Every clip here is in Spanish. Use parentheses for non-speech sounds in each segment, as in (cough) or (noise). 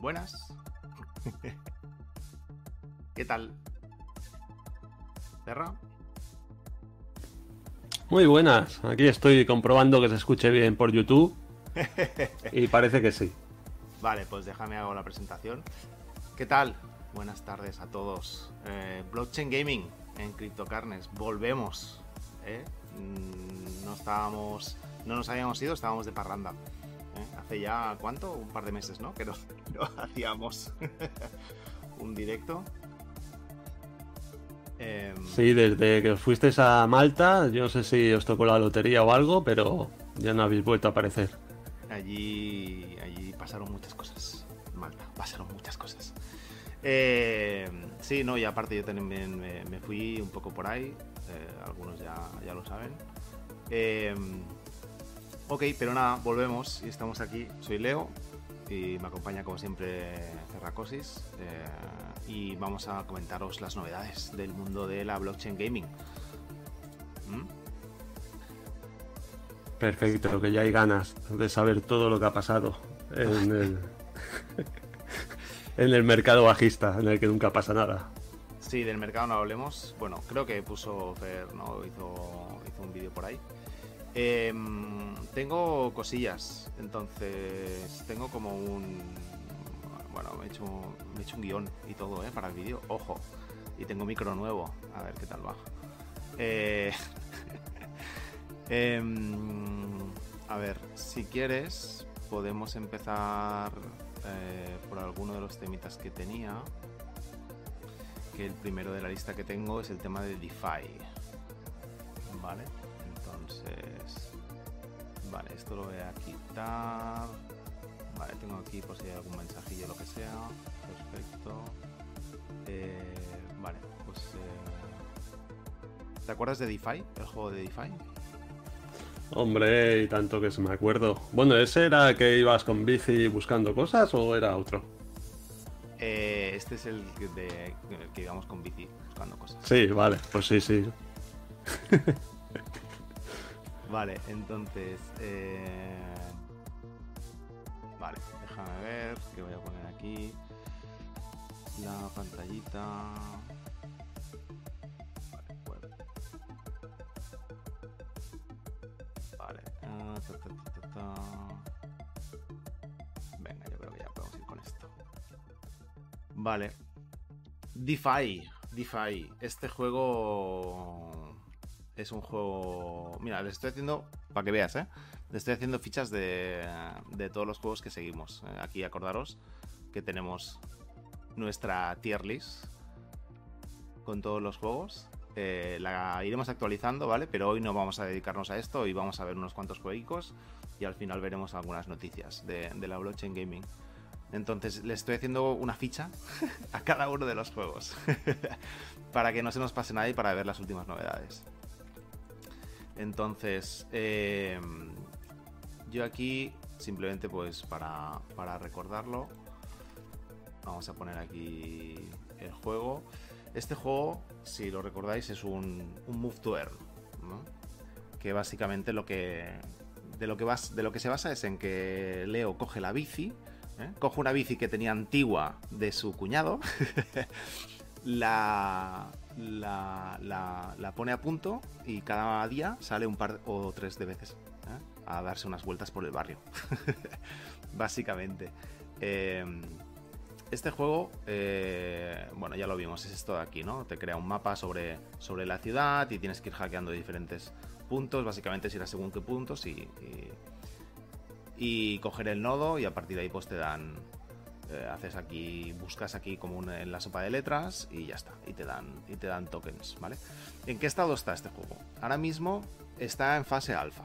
Buenas. ¿Qué tal? ¿Terra? Muy buenas. Aquí estoy comprobando que se escuche bien por YouTube. y parece que sí. Vale, pues déjame hago la presentación. ¿Qué tal? Buenas tardes a todos. Eh, Blockchain Gaming en CryptoCarnes. Volvemos. ¿eh? Mm, no estábamos. No nos habíamos ido, estábamos de parranda. ¿Eh? Hace ya, ¿cuánto? Un par de meses, ¿no? Que no, (laughs) no hacíamos (laughs) un directo. Em, Sí, desde que os fuisteis a Malta, yo no sé si os tocó la lotería o algo, pero ya no habéis vuelto a aparecer. Allí, allí pasaron muchas cosas. Malta, pasaron muchas cosas. Eh, sí, no, y aparte yo también me, me fui un poco por ahí. eh, algunos ya, ya lo saben. Eh, ok, pero nada, volvemos y estamos aquí. Soy Leo y me acompaña como siempre Ferracosis. eh, y vamos a comentaros las novedades del mundo de la blockchain gaming. ¿Mm? Perfecto, que ya hay ganas de saber todo lo que ha pasado en (laughs) el, en el mercado bajista, en el que nunca pasa nada. Sí, del mercado no hablemos. Bueno, creo que puso Fer, ¿no? Hizo, hizo un vídeo por ahí. Em, tengo cosillas, entonces tengo como un... Bueno, me he hecho, he hecho un guion y todo, ¿eh? Para el vídeo. Ojo. Y tengo micro nuevo. A ver qué tal va. Eh, (laughs) em, a ver, si quieres, podemos empezar eh, por alguno de los temitas que tenía que el primero de la lista que tengo es el tema de DeFi. Vale, entonces. Vale, esto lo voy a quitar. Vale, tengo aquí por si hay algún mensajillo o lo que sea. Perfecto. Eh, vale, pues. eh, ¿Te acuerdas de DeFi? El juego de DeFi. Hombre, y tanto que se me acuerdo. Bueno, ¿ese era que ibas con bici buscando cosas o era otro? Eh, este es el de, el que íbamos con bici buscando cosas. Sí, vale, pues sí, sí. (laughs) Vale, entonces. eh, Vale, déjame ver que voy a poner aquí. La pantallita. Vale, web. Vale. ah. Venga, yo creo que ya podemos ir con esto. Vale. DeFi. DeFi. Este juego es un juego. Mira, les estoy haciendo. Para que veas, ¿eh? Les estoy haciendo fichas de, todos los juegos que seguimos. Eh, Aquí acordaros que tenemos nuestra tier list con todos los juegos. Eh, la iremos actualizando, ¿vale? Pero hoy no vamos a dedicarnos a esto. Hoy vamos a ver unos cuantos jueguicos y al final veremos algunas noticias de, de la blockchain gaming. Entonces le estoy haciendo una ficha (laughs) a cada uno de los juegos (laughs) para que no se nos pase nada y para ver las últimas novedades. Entonces, eh, yo aquí simplemente pues para, para recordarlo, vamos a poner aquí el juego. Este juego, si lo recordáis, es un, un move to earn, ¿no? que básicamente lo que de lo que se basa es en que Leo coge la bici, ¿eh? coge una bici que tenía antigua de su cuñado, (laughs) la, la, la, pone a punto y cada día sale un par o tres de veces ¿eh? a darse unas vueltas por el barrio. (laughs) Básicamente. Eh, este juego, eh, bueno, ya lo vimos, es esto de aquí, ¿no? Te crea un mapa sobre, sobre la ciudad y tienes que ir hackeando diferentes puntos. Básicamente es ir a según qué puntos y, y, y coger el nodo y a partir de ahí pues te dan eh, haces aquí, buscas aquí como en la sopa de letras y ya está, y te dan, y te dan tokens, ¿vale? ¿En qué estado está este juego? Ahora mismo está en fase alfa,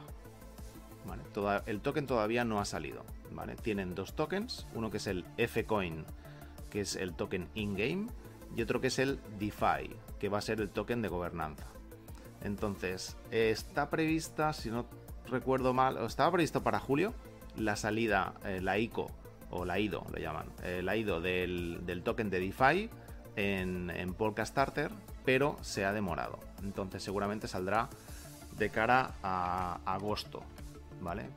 el token todavía no ha salido, ¿vale? Tienen dos tokens, uno que es el F-Coin, que es el token in-game, y otro que es el DeFi, que va a ser el token de gobernanza. Entonces, está prevista, si no recuerdo mal, estaba previsto para julio la salida, eh, la ICO, o la IDO, lo llaman, eh, la IDO del, del token de DeFi en, en Polka Starter, pero se ha demorado. Entonces, seguramente saldrá de cara a agosto, ¿vale?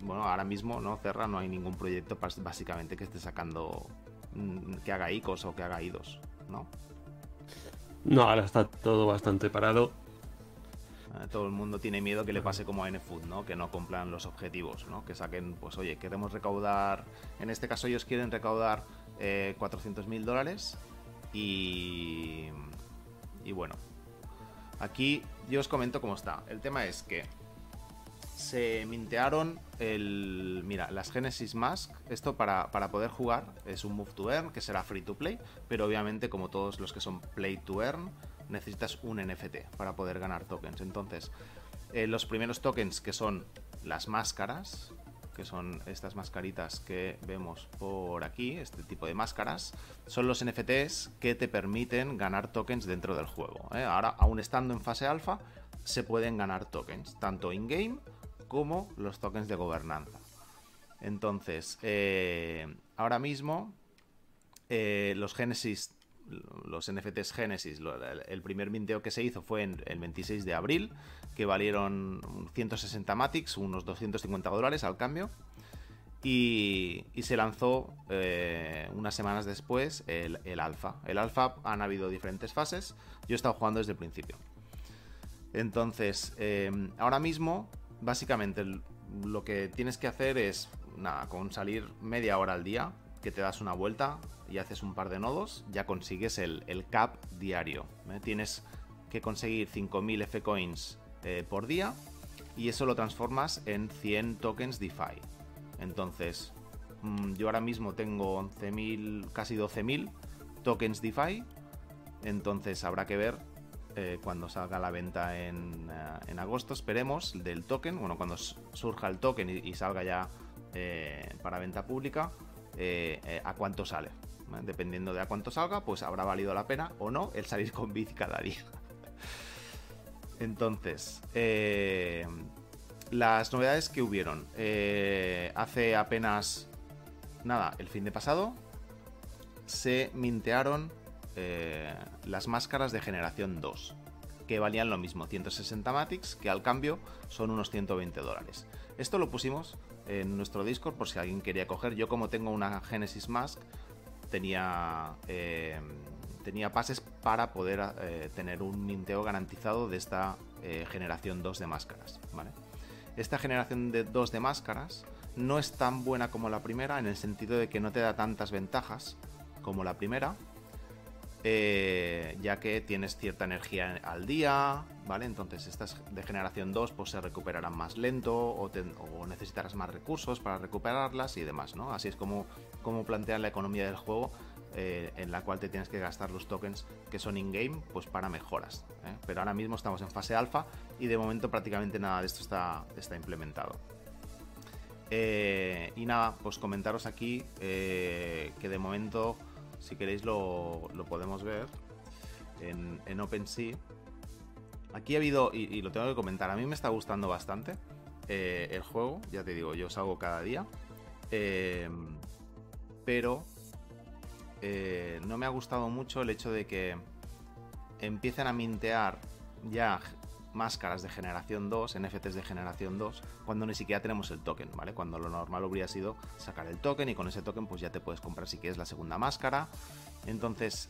bueno, ahora mismo, ¿no? Cerra, no hay ningún proyecto básicamente que esté sacando, mm, que haga ICOs o que haga IDOS, ¿no? No, ahora está todo bastante parado. Eh, todo el mundo tiene miedo que le pase como a NFood, ¿no? Que no cumplan los objetivos, ¿no? Que saquen, pues oye, queremos recaudar, en este caso ellos quieren recaudar eh, 400 mil dólares y, y bueno, aquí yo os comento cómo está. El tema es que se mintearon el. Mira, las Genesis Mask. Esto para, para, poder jugar es un Move to Earn, que será free to play. Pero obviamente, como todos los que son Play to Earn, necesitas un NFT para poder ganar tokens. Entonces, eh, los primeros tokens que son las máscaras, que son estas mascaritas que vemos por aquí, este tipo de máscaras, son los NFTs que te permiten ganar tokens dentro del juego. ¿eh? Ahora, aún estando en fase alfa, se pueden ganar tokens, tanto in-game como los tokens de gobernanza. Entonces, eh, ahora mismo, los Genesis los NFTs Genesis, el primer minteo que se hizo fue en el 26 de abril, que valieron 160 Matics, unos 250 dólares al cambio. Y, se lanzó eh, unas semanas después el, alfa. El alfa han habido diferentes fases. Yo he estado jugando desde el principio. Entonces, eh, ahora mismo, básicamente lo que tienes que hacer es, nada, con salir media hora al día, que te das una vuelta y haces un par de nodos, ya consigues el, cap diario. ¿eh? Tienes que conseguir 5.000 F-Coins eh, por día y eso lo transformas en 100 tokens DeFi. Entonces, mm, yo ahora mismo tengo 11.000, casi 12.000 tokens DeFi. Entonces habrá que ver eh, cuando salga la venta en, agosto, esperemos, del token. Bueno, cuando surja el token y, salga ya para venta pública, a cuánto sale. Dependiendo de a cuánto salga, pues habrá valido la pena o no el salir con bici cada día. (laughs) Entonces, eh, las novedades que hubieron. Eh, hace apenas nada, el fin de pasado, se mintearon eh, las máscaras de generación 2, que valían lo mismo, 160 Matics, que al cambio son unos 120 dólares. Esto lo pusimos en nuestro Discord por si alguien quería coger. Yo como tengo una Genesis Mask, tenía, eh, tenía pases para poder eh, tener un minteo garantizado de esta eh, generación 2 de máscaras. Esta generación de 2 de máscaras no es tan buena como la primera en el sentido de que no te da tantas ventajas como la primera, ya que tienes cierta energía al día, ¿vale? Entonces estas de generación 2 pues se recuperarán más lento o, necesitarás más recursos para recuperarlas y demás, ¿no? Así es como, como plantean la economía del juego eh, en la cual te tienes que gastar los tokens que son in-game pues para mejoras. ¿eh? Pero ahora mismo estamos en fase alfa y de momento prácticamente nada de esto está, está implementado. Eh, y nada, pues comentaros aquí que de momento, si queréis lo, podemos ver en, en OpenSea. Aquí ha habido, y, lo tengo que comentar, a mí me está gustando bastante eh, el juego, ya te digo, yo salgo cada día, em, pero eh, no me ha gustado mucho el hecho de que empiecen a mintear ya máscaras de generación 2, NFTs de generación 2, cuando ni siquiera tenemos el token, ¿vale? Cuando lo normal habría sido sacar el token y con ese token pues ya te puedes comprar si quieres la segunda máscara. Entonces,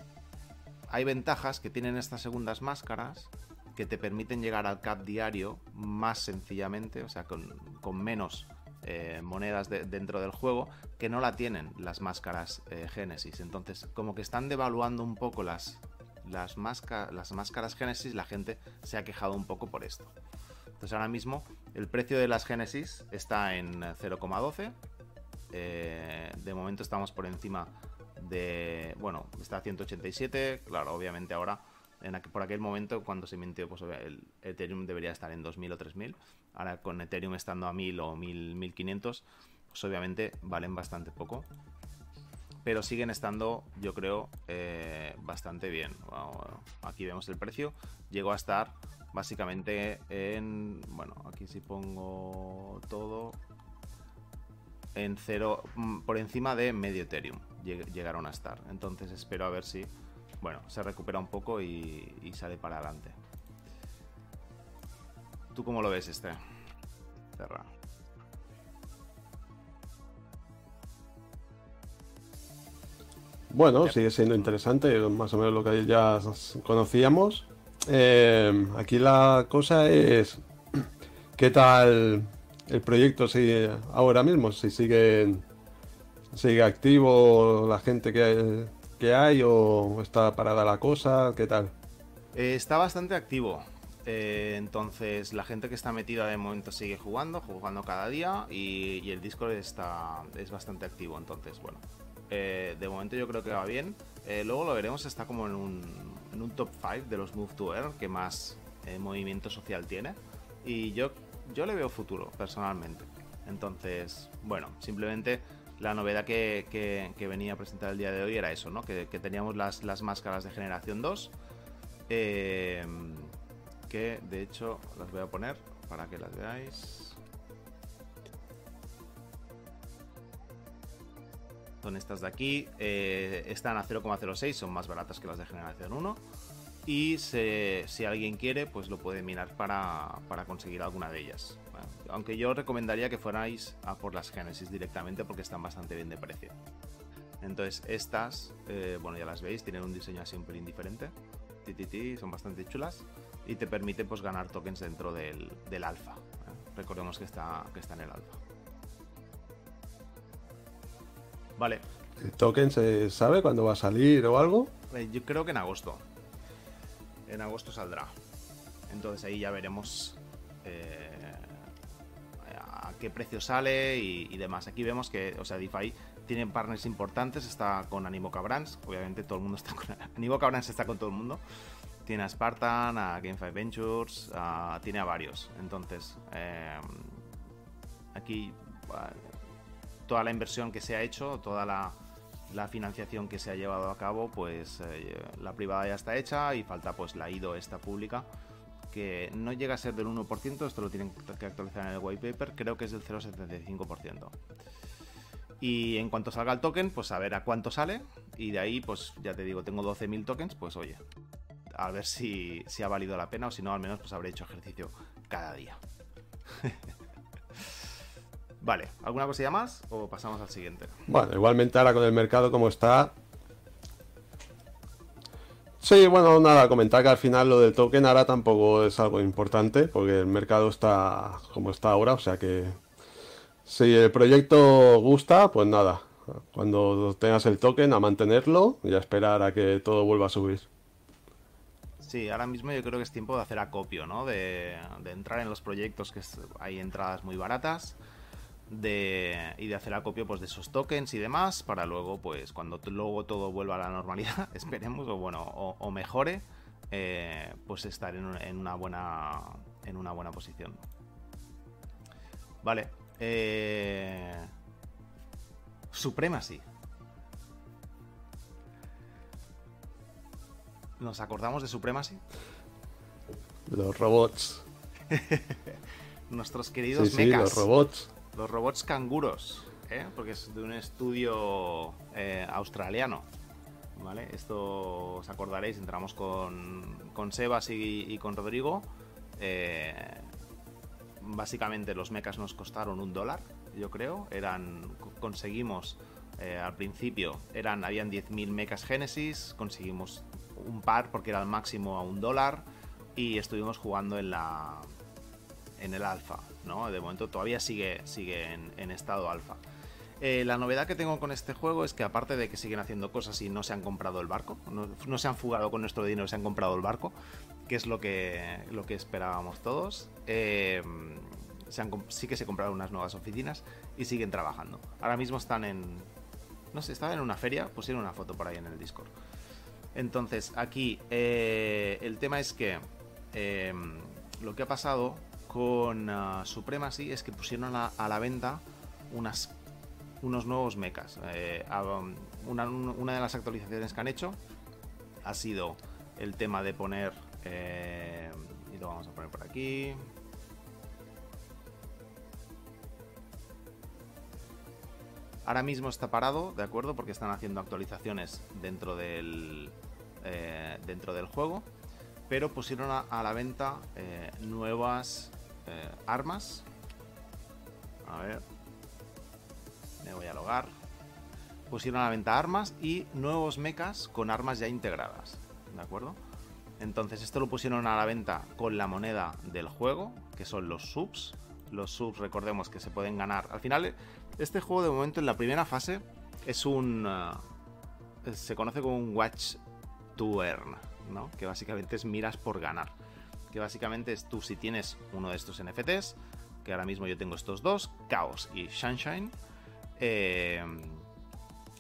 hay ventajas que tienen estas segundas máscaras que te permiten llegar al cap diario más sencillamente, o sea, con, menos eh, monedas dentro del juego, que no la tienen las máscaras eh, Genesis. Entonces, como que están devaluando un poco las, las, las máscaras Genesis, la gente se ha quejado un poco por esto. Entonces, ahora mismo el precio de las Genesis está en 0,12. Eh, de momento estamos por encima de. Bueno, está a 187. Claro, obviamente ahora por aquel momento, cuando se mintió, pues el Ethereum debería estar en 2000 o 3000. Ahora con Ethereum estando a 1000 o 1000, 1500, pues obviamente valen bastante poco. Pero siguen estando, yo creo, eh, bastante bien. aquí vemos el precio. Llegó a estar básicamente en. Bueno, aquí si pongo todo. En cero. Mm, por encima de medio Ethereum llegaron a estar. Entonces espero a ver si bueno, se recupera un poco y, sale para adelante. ¿Tú cómo lo ves este? Cerra. Bueno, sigue siendo interesante, más o menos lo que ya conocíamos. Eh, aquí la cosa es qué tal el proyecto sigue ahora mismo, si sigue, sigue activo la gente que hay, que hay o está parada la cosa, qué tal. Eh, está bastante activo. Eh, entonces la gente que está metida de momento sigue jugando, jugando cada día y, el Discord está, es bastante activo. Entonces, bueno, eh, de momento yo creo que va bien. luego lo veremos, está como en un, en un top 5 de los Move to Earn que más movimiento social tiene. Y yo, yo le veo futuro, personalmente. Entonces, bueno, simplemente la novedad que, venía a presentar el día de hoy era eso, ¿no? Que, teníamos las, las, máscaras de generación 2. Eh, que de hecho las voy a poner para que las veáis. Son estas de aquí. Eh, están a 0,06, son más baratas que las de generación 1. Y si alguien quiere, pues lo puede mirar para, conseguir alguna de ellas. aunque yo recomendaría que fuerais a por las Genesis directamente porque están bastante bien de precio. Entonces estas, eh, bueno ya las veis, tienen un diseño así un pelín diferente. son bastante chulas y te permite pues ganar tokens dentro del, del alfa. ¿eh? Recordemos que está, que está en el alfa. Vale. ¿El token se sabe cuándo va a salir o algo? Eh, yo creo que en agosto. En agosto saldrá. Entonces ahí ya veremos eh, a qué precio sale y, demás. Aquí vemos que, o sea, DeFi tiene partners importantes. Está con Animo Brands. Obviamente todo el mundo (laughs) está con Animo Brands está con todo el mundo. Tiene a Spartan, a GameFi Ventures, tiene a varios. Entonces, em, aquí toda la inversión que se ha hecho, toda la, financiación que se ha llevado a cabo, pues eh, la privada ya está hecha y falta pues la IDO esta pública que no llega a ser del 1%, esto lo tienen que actualizar en el white paper, creo que es del 0,75%. Y en cuanto salga el token, pues a ver a cuánto sale. Y de ahí, pues ya te digo, tengo 12.000 tokens, pues oye, a ver si, ha valido la pena o si no, al menos pues habré hecho ejercicio cada día. (laughs) vale, ¿alguna cosilla más o pasamos al siguiente? Bueno, igualmente ahora con el mercado como está... Sí, bueno, nada, comentar que al final lo del token ahora tampoco es algo importante porque el mercado está como está ahora, o sea que si el proyecto gusta, pues nada, cuando tengas el token a mantenerlo y a esperar a que todo vuelva a subir. Sí, ahora mismo yo creo que es tiempo de hacer acopio, ¿no? De, entrar en los proyectos que hay entradas muy baratas de, y de hacer acopio pues, de esos tokens y demás para luego, pues cuando luego todo vuelva a la normalidad, (laughs) esperemos, o bueno, o, mejore, eh, pues estar en, una buena, en una buena posición. Vale. Eh... Supremacy. ¿Nos acordamos de Supremacy? Los robots. (laughs) Nuestros queridos sí, sí, los robots. Los robots canguros, ¿eh? porque es de un estudio eh, australiano. ¿Vale? Esto os acordaréis, entramos con, con Sebas y, con Rodrigo. Eh, básicamente los mechas nos costaron un dólar, yo creo. Eran. Conseguimos. al principio eran, habían 10.000 mechas Genesis, conseguimos un par porque era el máximo a un dólar y estuvimos jugando en la en el alfa, ¿no? De momento todavía sigue, sigue en, estado alfa. Eh, la novedad que tengo con este juego es que aparte de que siguen haciendo cosas y no se han comprado el barco, no, se han fugado con nuestro dinero, se han comprado el barco, que es lo que, lo que esperábamos todos. Eh, sí que se compraron unas nuevas oficinas y siguen trabajando. Ahora mismo están en... No sé, estaban en una feria, pusieron una foto por ahí en el Discord. Entonces, aquí eh, el tema es que lo que ha pasado con uh, Supremacy es que pusieron a, la venta unas, unos nuevos mechas. Eh, una, una, de las actualizaciones que han hecho ha sido el tema de poner, y lo vamos a poner por aquí, Ahora mismo está parado, ¿de acuerdo? Porque están haciendo actualizaciones dentro del, eh, dentro del juego. Pero pusieron a, la venta eh, nuevas eh, armas. A ver. Me voy a logar. pusieron a la venta armas y nuevos mechas con armas ya integradas. ¿De acuerdo? Entonces, esto lo pusieron a la venta con la moneda del juego, que son los subs. Los subs, recordemos que se pueden ganar. Al final, este juego de momento en la primera fase es un. eh, se conoce como un Watch to Earn, ¿no? Que básicamente es miras por ganar. Que básicamente es tú si tienes uno de estos NFTs, que ahora mismo yo tengo estos dos, Chaos y Sunshine, eh,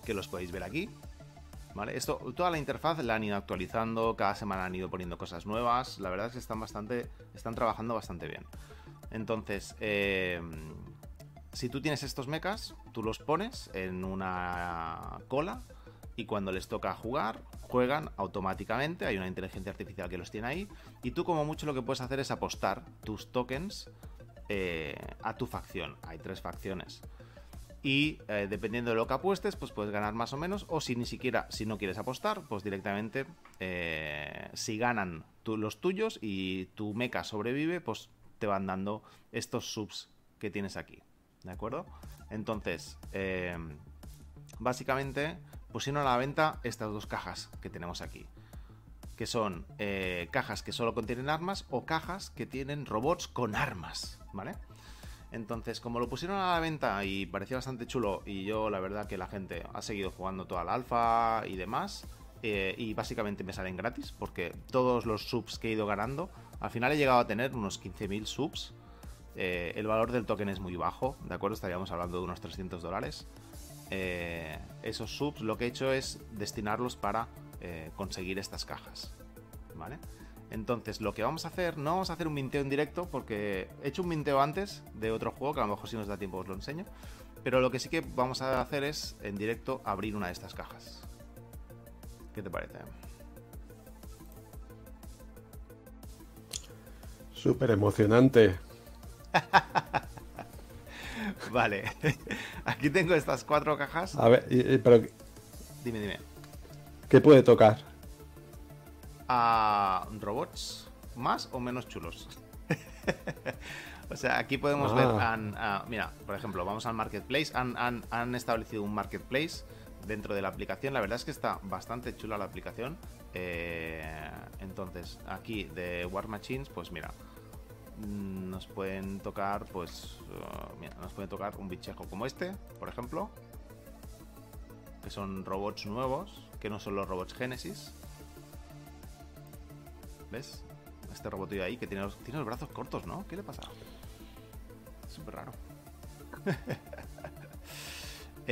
que los podéis ver aquí. ¿Vale? Esto, toda la interfaz la han ido actualizando, cada semana han ido poniendo cosas nuevas. La verdad es que están bastante. están trabajando bastante bien. Entonces, eh, si tú tienes estos mechas, tú los pones en una cola y cuando les toca jugar, juegan automáticamente. Hay una inteligencia artificial que los tiene ahí. Y tú, como mucho, lo que puedes hacer es apostar tus tokens eh, a tu facción. Hay tres facciones. Y eh, dependiendo de lo que apuestes, pues puedes ganar más o menos. O si ni siquiera, si no quieres apostar, pues directamente, eh, si ganan los tuyos y tu mecha sobrevive, pues te van dando estos subs que tienes aquí. ¿De acuerdo? Entonces, básicamente pusieron a la venta estas dos cajas que tenemos aquí. Que son eh, cajas que solo contienen armas o cajas que tienen robots con armas. ¿Vale? Entonces, como lo pusieron a la venta y parecía bastante chulo, y yo la verdad que la gente ha seguido jugando toda la alfa y demás, eh, y básicamente me salen gratis, porque todos los subs que he ido ganando, al final he llegado a tener unos 15.000 subs. Eh, el valor del token es muy bajo, ¿de acuerdo? Estaríamos hablando de unos 300 dólares. Eh, esos subs lo que he hecho es destinarlos para eh, conseguir estas cajas, ¿vale? Entonces, lo que vamos a hacer, no vamos a hacer un minteo en directo, porque he hecho un minteo antes de otro juego, que a lo mejor si nos da tiempo os lo enseño. Pero lo que sí que vamos a hacer es, en directo, abrir una de estas cajas. ¿Qué te parece? Súper emocionante. (laughs) Vale. Aquí tengo estas cuatro cajas. A ver, pero Dime, dime. ¿qué puede tocar? a robots más o menos chulos. (laughs) o sea, aquí podemos Ah. ver, han- ah, mira, por ejemplo, vamos al marketplace, han, han- han establecido un marketplace dentro de la aplicación, la verdad es que está bastante chula la aplicación. Eh, entonces, aquí de War Machines, pues mira, nos pueden tocar, pues, uh, mira, nos pueden tocar un bichejo como este, por ejemplo, que son robots nuevos, que no son los robots Genesis. ¿Ves? Este robotillo ahí que tiene los, tiene los brazos cortos, ¿no? ¿Qué le pasa? Súper raro. (laughs)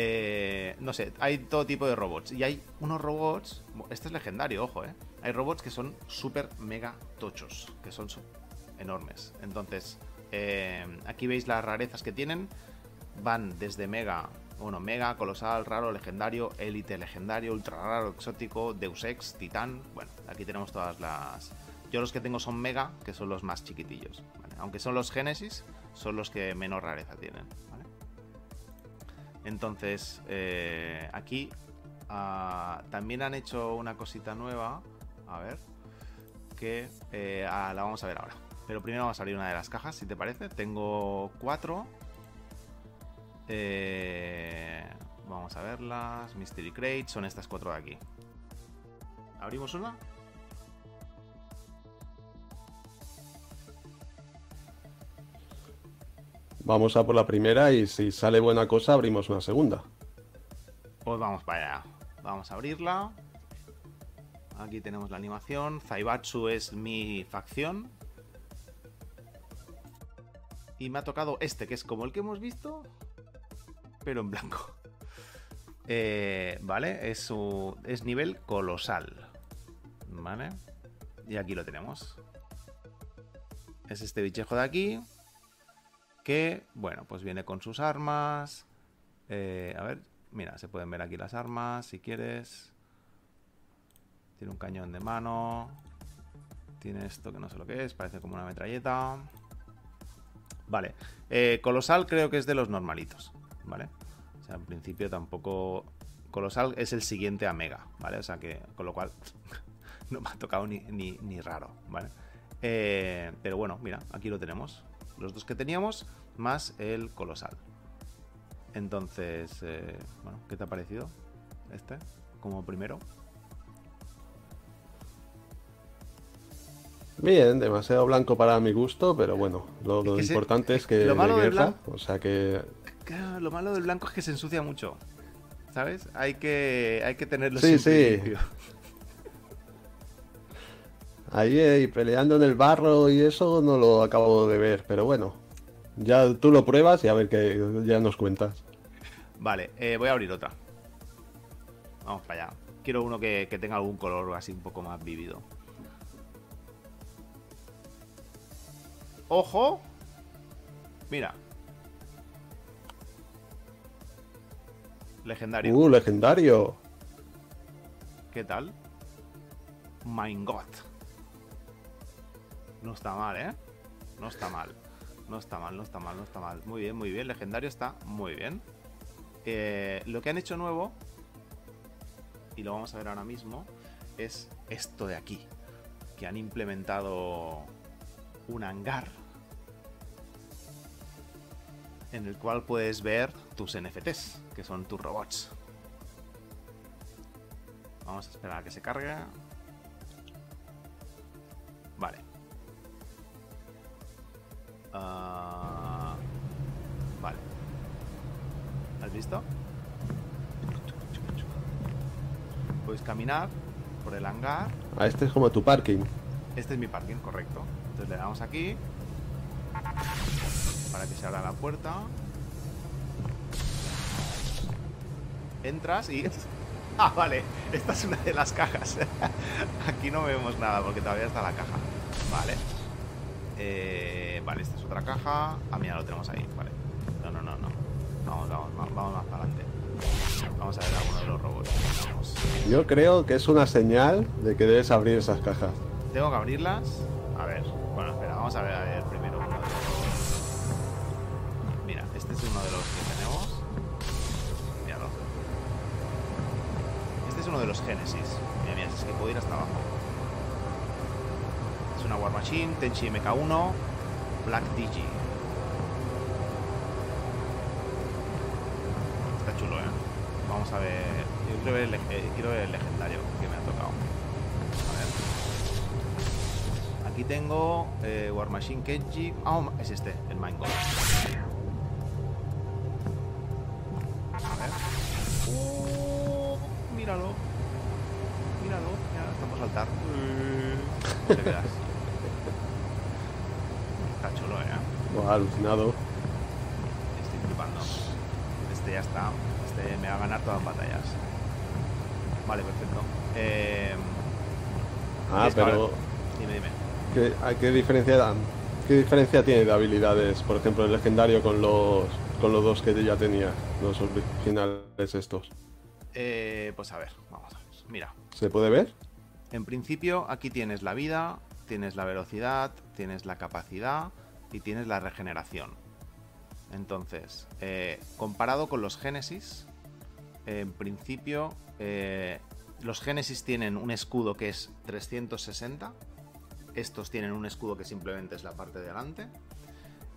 Eh, no sé, hay todo tipo de robots. Y hay unos robots. Este es legendario, ojo, ¿eh? Hay robots que son súper mega tochos. Que son enormes. Entonces, eh, aquí veis las rarezas que tienen. Van desde mega, bueno, mega, colosal, raro, legendario, élite, legendario, ultra raro, exótico, deus ex, titán. Bueno, aquí tenemos todas las. Yo los que tengo son mega, que son los más chiquitillos. Aunque son los Génesis, son los que menos rareza tienen. Entonces, eh, aquí ah, también han hecho una cosita nueva. A ver. Que eh, ah, la vamos a ver ahora. Pero primero vamos a abrir una de las cajas, si te parece. Tengo cuatro. Eh, vamos a verlas. Mystery Crate. Son estas cuatro de aquí. ¿Abrimos una? Vamos a por la primera y si sale buena cosa abrimos una segunda. Pues vamos para allá. Vamos a abrirla. Aquí tenemos la animación. Zaibatsu es mi facción. Y me ha tocado este, que es como el que hemos visto, pero en blanco. Eh, vale, es, su- es nivel colosal. Vale. Y aquí lo tenemos. Es este bichejo de aquí. Que, bueno, pues viene con sus armas. Eh, a ver, mira, se pueden ver aquí las armas si quieres. Tiene un cañón de mano. Tiene esto que no sé lo que es, parece como una metralleta. Vale, eh, Colosal creo que es de los normalitos, ¿vale? O sea, en principio tampoco... Colosal es el siguiente a Mega, ¿vale? O sea que, con lo cual, (laughs) no me ha tocado ni, ni- ni raro, ¿vale? Eh, pero bueno, mira, aquí lo tenemos. Los dos que teníamos, más el Colosal. Entonces, eh, bueno, ¿qué te ha parecido? este, como primero. Bien, demasiado blanco para mi gusto, pero bueno, lo, importante es que lo malo de guerra, o sea que... lo malo del blanco es que se ensucia mucho, ¿sabes? Hay que, hay que tenerlo sí, sí. (laughs) Ahí peleando en el barro y eso no lo acabo de ver, pero bueno, ya tú lo pruebas y a ver qué ya nos cuentas. Vale, eh, voy a abrir otra. Vamos para allá. Quiero uno que, tenga algún color así un poco más vívido. ¡Ojo! Mira. Legendario. ¡Uh, legendario! ¿Qué tal? My God. No está mal, ¿eh? No está mal. No está mal, no está mal, no está mal. Muy bien, muy bien. Legendario está muy bien. Eh, lo que han hecho nuevo, y lo vamos a ver ahora mismo, es esto de aquí. Que han implementado un hangar en el cual puedes ver tus NFTs, que son tus robots. Vamos a esperar a que se cargue. Vale. Ah, vale. ¿Has visto? Puedes caminar por el hangar. Ah, este es como tu parking. Este es mi parking, correcto. Entonces le damos aquí. Para que se abra la puerta. Entras y... (laughs) Ah, vale. Esta es una de las cajas. (laughs) Aquí no vemos nada porque todavía está la caja. Vale. Eh, vale, esta es otra caja. Ah, mira, lo tenemos ahí. Vale. No, no, no, no. Vamos, vamos, vamos, más para adelante. Vamos a ver alguno de los robots. Yo creo que es una señal de que debes abrir esas cajas. ¿Tengo que abrirlas? A ver. Bueno, espera, vamos a ver, a ver primero Mira, este es uno de los que tenemos. Míralo. Este es uno de los Génesis. Mira, mira, es que puedo ir hasta abajo una War Machine, Tenchi MK1, Black Digi. Está chulo, ¿eh? Vamos a ver. Yo quiero ver el, eh, quiero ver el legendario tengo eh, War Machine Kenji. Ah, oh, es este, el Mind God. A ver. Uh, míralo. Míralo. Ya estamos a saltar. Uh, te quedas. alucinado. Estoy flipando. Este ya está. Este me va a ganar todas las batallas. Vale, perfecto. Eh... Ah, pero. ¿Qué, qué, diferencia, ¿Qué diferencia tiene de habilidades, por ejemplo, el legendario con los, con los dos que ya tenía, los originales estos? Eh, pues a ver, vamos a ver. Mira. ¿Se puede ver? En principio, aquí tienes la vida, tienes la velocidad, tienes la capacidad, y tienes la regeneración. Entonces, eh, comparado con los Génesis, en principio, eh, los Génesis tienen un escudo que es 360. Estos tienen un escudo que simplemente es la parte de delante.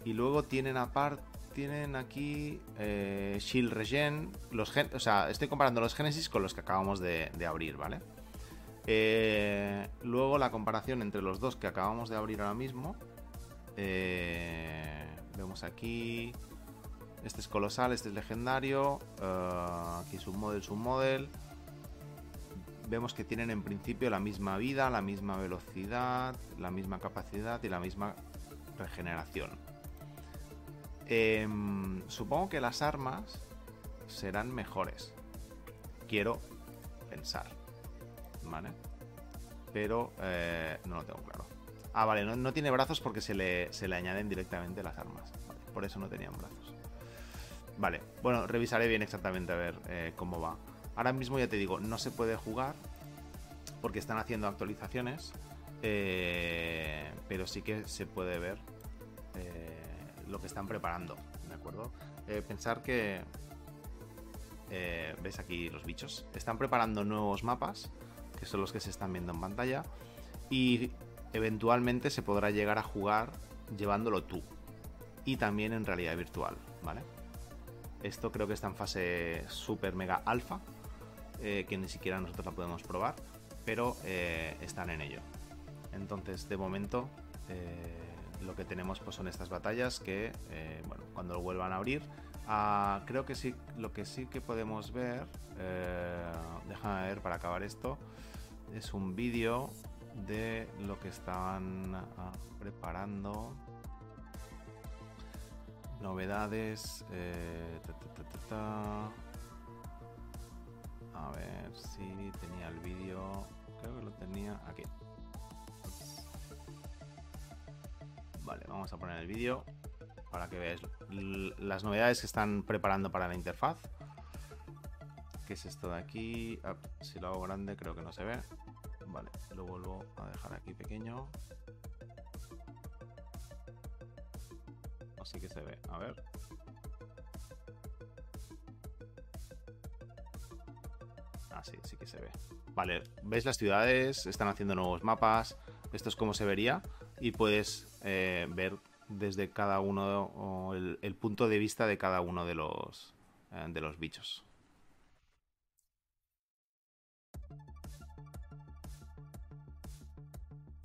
Y luego tienen aparte. Tienen aquí eh, Shield Regen. Los o sea, estoy comparando los Génesis con los que acabamos de, abrir, ¿vale? luego la comparación entre los dos que acabamos de abrir ahora mismo eh, vemos aquí. Este es colosal, este es legendario. Uh, aquí submodel, submodel. Vemos que tienen en principio la misma vida, la misma velocidad, la misma capacidad y la misma regeneración. Em, supongo que las armas serán mejores. Quiero pensar. ¿Vale? Pero eh, no lo tengo claro. Ah, vale, no, tiene brazos porque se le, añaden directamente las armas. por eso no tenían brazos. Vale, bueno, revisaré bien exactamente a ver eh, cómo va. Ahora mismo ya te digo, no se puede jugar porque están haciendo actualizaciones, eh, pero sí que se puede ver eh, lo que están preparando, ¿de acuerdo? pensar que... ¿Ves aquí los bichos? Están preparando nuevos mapas, que son los que se están viendo en pantalla, y eventualmente se podrá llegar a jugar llevándolo tú. Y también en realidad virtual, ¿vale? Esto creo que está en fase super mega alfa. Eh, que ni siquiera nosotros la podemos probar, pero eh, están en ello. Entonces, de momento, lo que tenemos pues, son estas batallas que, bueno, cuando lo vuelvan a abrir, ah, creo que sí, lo que sí que podemos ver, déjame ver para acabar esto, es un vídeo de lo que estaban ah, preparando novedades eh, a ver si tenía el vídeo. Creo que lo tenía aquí. Vale vamos a poner el vídeo para que veáis las novedades que están preparando para la interfaz. Que es esto de aquí ah, si lo hago grande creo que no se ve. Vale lo vuelvo a dejar aquí pequeño. Así que se ve. A ver. Ah, sí, sí que se ve. Vale, ves las ciudades, están haciendo nuevos mapas. Esto es como se vería. Y puedes eh, ver desde cada uno, el, punto de vista de cada uno de los, eh, de los bichos.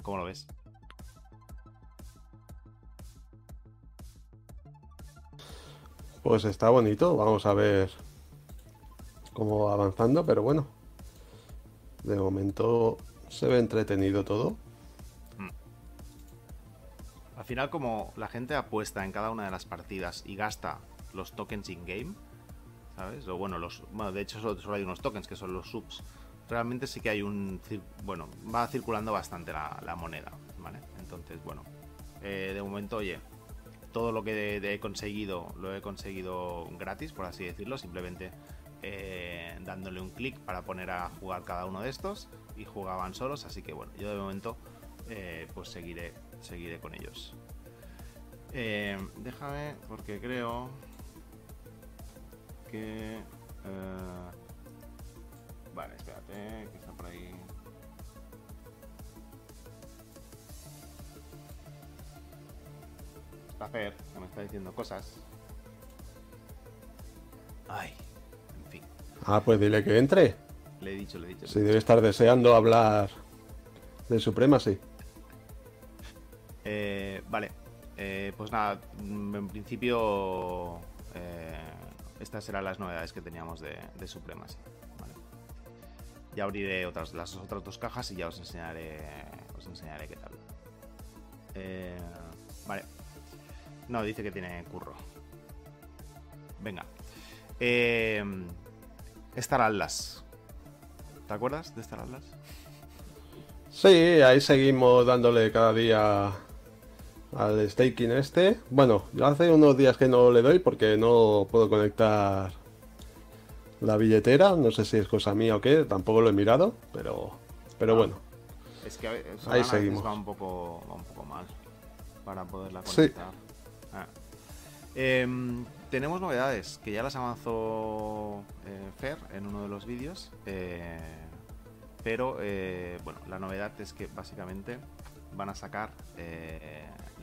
¿Cómo lo ves? Pues está bonito, vamos a ver cómo va avanzando, pero bueno, de momento se ve entretenido todo. Mm. Al final, como la gente apuesta en cada una de las partidas y gasta los tokens in-game, ¿sabes? O bueno, los, bueno, de hecho solo, hay unos tokens que son los subs. Realmente sí que hay un... Bueno, va circulando bastante la, moneda, ¿vale? Entonces, bueno, eh, de momento, oye, todo lo que he conseguido lo he conseguido gratis, por así decirlo, simplemente eh, dándole un clic para poner a jugar cada uno de estos y jugaban solos, así que bueno, yo de momento eh, pues seguiré, seguiré con ellos. Eh, déjame, porque creo que... vale, espérate, que está por ahí. hacer, que me está diciendo cosas. Ay. Ah, pues dile que entre. Le he dicho, le he dicho. Si debe estar deseando hablar de Supremacy. Eh, vale, eh, pues nada, en principio eh, estas eran las novedades que teníamos de, de Supremacy. Vale. Ya abriré otras, las otras dos cajas y ya os enseñaré, os enseñaré qué tal. Eh, vale, no, dice que tiene curro. Venga. Eh, Star Atlas. ¿Te acuerdas de Star Atlas? Sí, ahí seguimos dándole cada día al staking este. Bueno, yo hace unos días que no le doy porque no puedo conectar la billetera. No sé si es cosa mía o qué, tampoco lo he mirado, pero, pero ah. bueno. Es que ahí seguimos. Va un, poco, un poco mal para poderla conectar. Ah. Em, tenemos novedades que ya las avanzó eh, Fer en uno de los vídeos. Eh, pero eh, bueno, la novedad es que básicamente van a sacar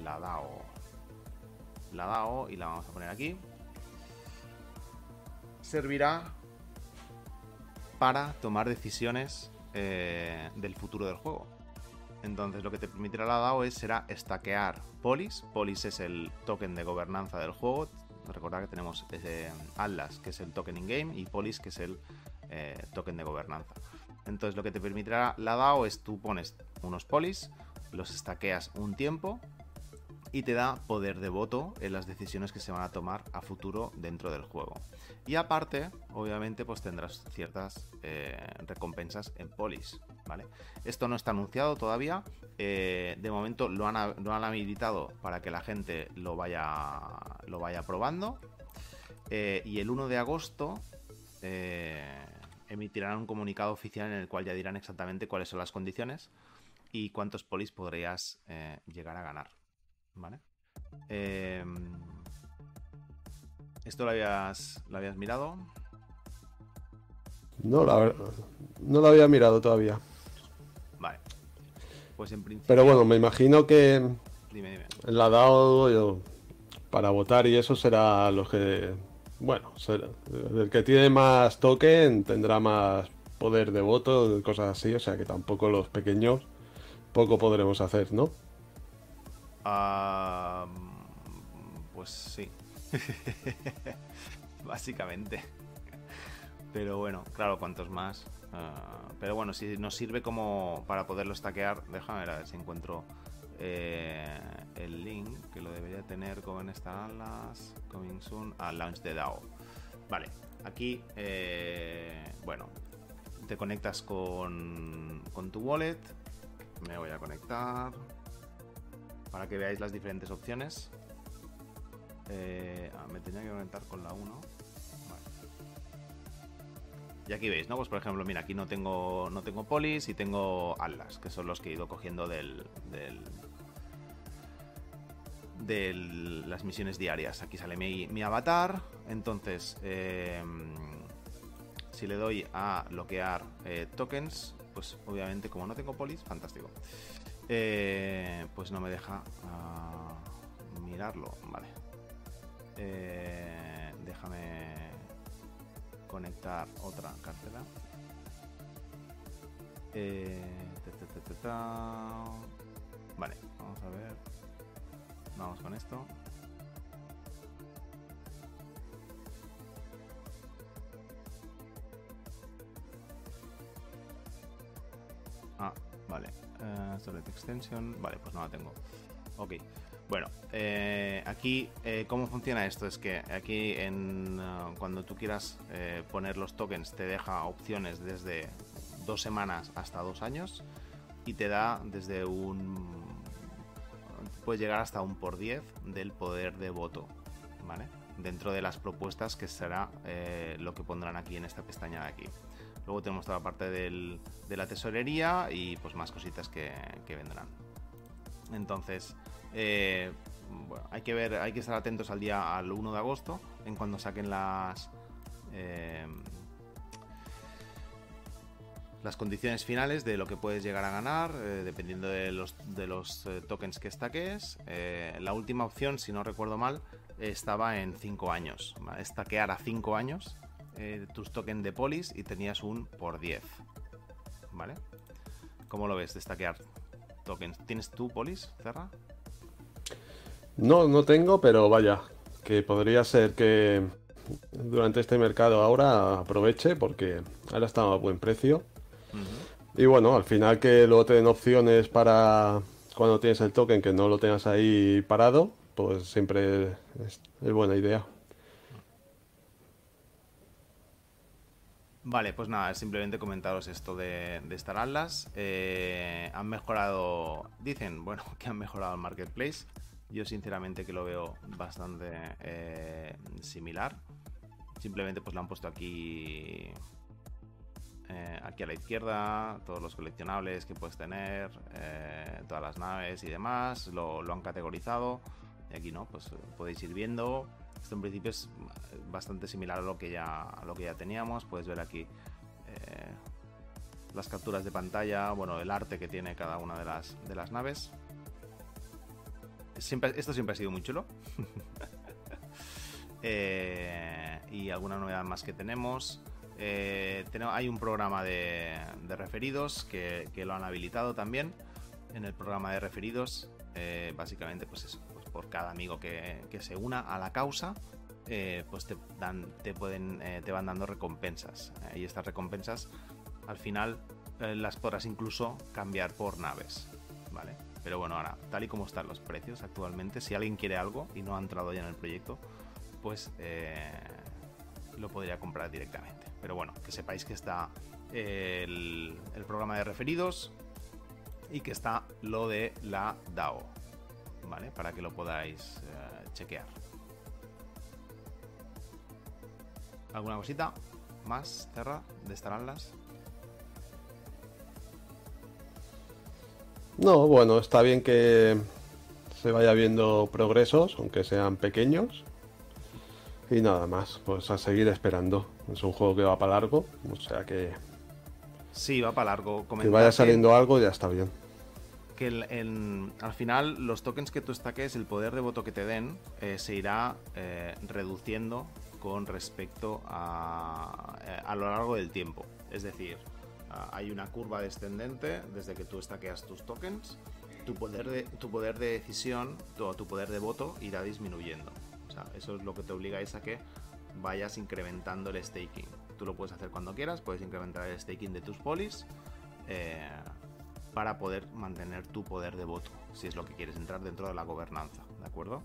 la DAO. La DAO y la vamos a poner aquí. Servirá para tomar decisiones del futuro del juego. Entonces lo que te permitirá la DAO es, será estaquear Polis. Polis es el token de gobernanza del juego. Recordad que tenemos Atlas, que es el token in-game, y Polis, que es el eh, token de gobernanza. Entonces lo que te permitirá la DAO es tú pones unos Polis, los estaqueas un tiempo y te da poder de voto en las decisiones que se van a tomar a futuro dentro del juego. Y aparte, obviamente, pues tendrás ciertas eh, recompensas en polis, ¿vale? Esto no está anunciado todavía, eh, de momento lo han, lo han, habilitado para que la gente lo vaya, lo vaya probando. Eh, y el 1 de agosto emitirán un comunicado oficial en el cual ya dirán exactamente cuáles son las condiciones y cuántos polis podrías llegar a ganar. ¿Vale? Em, ¿Esto lo habías, lo habías mirado? No, la no lo había mirado todavía. Vale. Pues en principio. Pero bueno, me imagino que. Dime, dime. La DAO para votar y eso será los que. Bueno, el que tiene más token tendrá más poder de voto, cosas así, o sea que tampoco los pequeños poco podremos hacer, ¿no? Ah, pues sí. (laughs) Básicamente. Pero bueno, claro, cuantos más. Ah, pero bueno, si nos sirve como para poderlo stackear, déjame ver a si encuentro eh, el link que lo debería tener como en esta alas. Coming soon al launch de DAO. Vale, aquí, eh, bueno, te conectas con, con tu wallet. Me voy a conectar para que veáis las diferentes opciones. Eh, ah, me tenía que conectar con la 1. Y aquí veis, ¿no? Pues por ejemplo, mira, aquí no tengo, no tengo polis y tengo atlas, que son los que he ido cogiendo del, del de las misiones diarias. Aquí sale mi, avatar. Entonces, em, si le doy a bloquear eh, tokens, pues obviamente como no tengo polis, fantástico. Eh, pues no me deja ah, mirarlo. Vale. Eh, déjame conectar otra cartera. vale, vamos a ver. Vamos con esto. Ah, vale. Uh, extension. Vale, pues no la tengo. Ok. Bueno, eh, aquí, eh, ¿cómo funciona esto? Es que aquí, en, cuando tú quieras poner los tokens, te deja opciones desde dos semanas hasta dos años y te da desde un puede llegar hasta un por 10 del poder de voto, ¿vale? Dentro de las propuestas que será lo que pondrán aquí en esta pestaña de aquí. Luego tenemos toda la parte de la tesorería y pues más cositas que, vendrán. Entonces, eh, bueno, hay que ver, hay que estar atentos al día al 1 de agosto, en cuando saquen las eh, las condiciones finales de lo que puedes llegar a ganar, eh, dependiendo de los, de los tokens que estaques. La última opción, si no recuerdo mal, estaba en 5 años. Estaquear a 5 años tus tokens de polis y tenías un por 10. ¿Vale? ¿Cómo lo ves de estaquear tokens? ¿Tienes tú polis, Cerra? No, no tengo, pero vaya, que podría ser que durante este mercado ahora aproveche porque ahora está a buen precio y bueno, al final que luego te den opciones para cuando tienes el token que no lo tengas ahí parado, pues siempre es, buena idea. Vale, pues nada, simplemente comentaros esto de, de Star Atlas. Eh, han mejorado, dicen, bueno, (laughs) que han mejorado el marketplace. Yo sinceramente que lo veo bastante eh, similar. Simplemente pues lo han puesto aquí eh, aquí a la izquierda, todos los coleccionables que puedes tener, todas las naves y demás, lo, han categorizado. Y aquí no, pues podéis ir viendo. Esto en principio es bastante similar a lo que ya, lo que ya teníamos. Puedes ver aquí eh, las capturas de pantalla, bueno, el arte que tiene cada una de las, de las naves. Siempre, esto siempre ha sido muy chulo. (laughs) y alguna novedad más que tenemos. Eh, hay un programa de, referidos que, lo han habilitado también. En el programa de referidos, eh, básicamente, pues eso, por cada amigo que, se una a la causa, eh, pues te, te, pueden, te van dando recompensas. y estas recompensas, al final, las podrás incluso cambiar por naves. ¿Vale? Pero bueno, ahora, tal y como están los precios actualmente, si alguien quiere algo y no ha entrado ya en el proyecto, pues lo podría comprar directamente. Pero bueno, que sepáis que está el, programa de referidos y que está lo de la DAO, ¿vale? Para que lo podáis eh, chequear. ¿Alguna cosita más, Terra, de las No, bueno, está bien que se vaya viendo progresos, aunque sean pequeños. Y nada más, pues a seguir esperando. Es un juego que va para largo, o sea que. Sí, va para largo. que vaya saliendo algo ya está bien. Que al final los tokens que tú estaques, el poder de voto que te den, eh, se irá eh, reduciendo con respecto a, eh, a lo largo del tiempo. Es decir, hay una curva descendente desde que tú estaqueas tus tokens. Tu poder de, tu poder de decisión o tu poder de voto irá disminuyendo. O sea, eso es lo que te obliga a que vayas incrementando el staking. Tú lo puedes hacer cuando quieras, puedes incrementar el staking de tus polis para poder mantener tu poder de voto, si es lo que quieres entrar dentro de la gobernanza, ¿de acuerdo?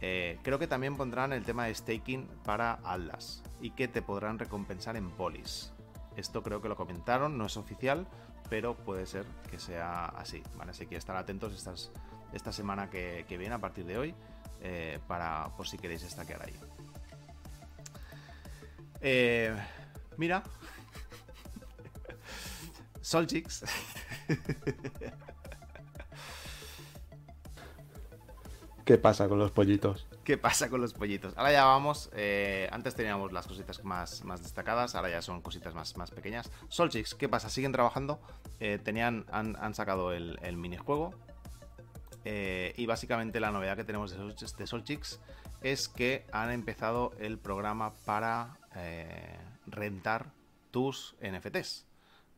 Eh, creo que también pondrán el tema de staking para Atlas y que te podrán recompensar en polis. Esto creo que lo comentaron, no es oficial, pero puede ser que sea así. Así que estar atentos esta semana que, viene, a partir de hoy, eh, para por si queréis estaquear ahí. Eh, mira. Solchix. ¿Qué pasa con los pollitos? ¿Qué pasa con los pollitos? Ahora ya vamos. Eh, antes teníamos las cositas más, más destacadas, ahora ya son cositas más, más pequeñas. Solchix, ¿qué pasa? ¿Siguen trabajando? Eh, tenían, han, sacado el, minijuego. y básicamente la novedad que tenemos de Solchix es que han empezado el programa para eh, rentar tus NFTs,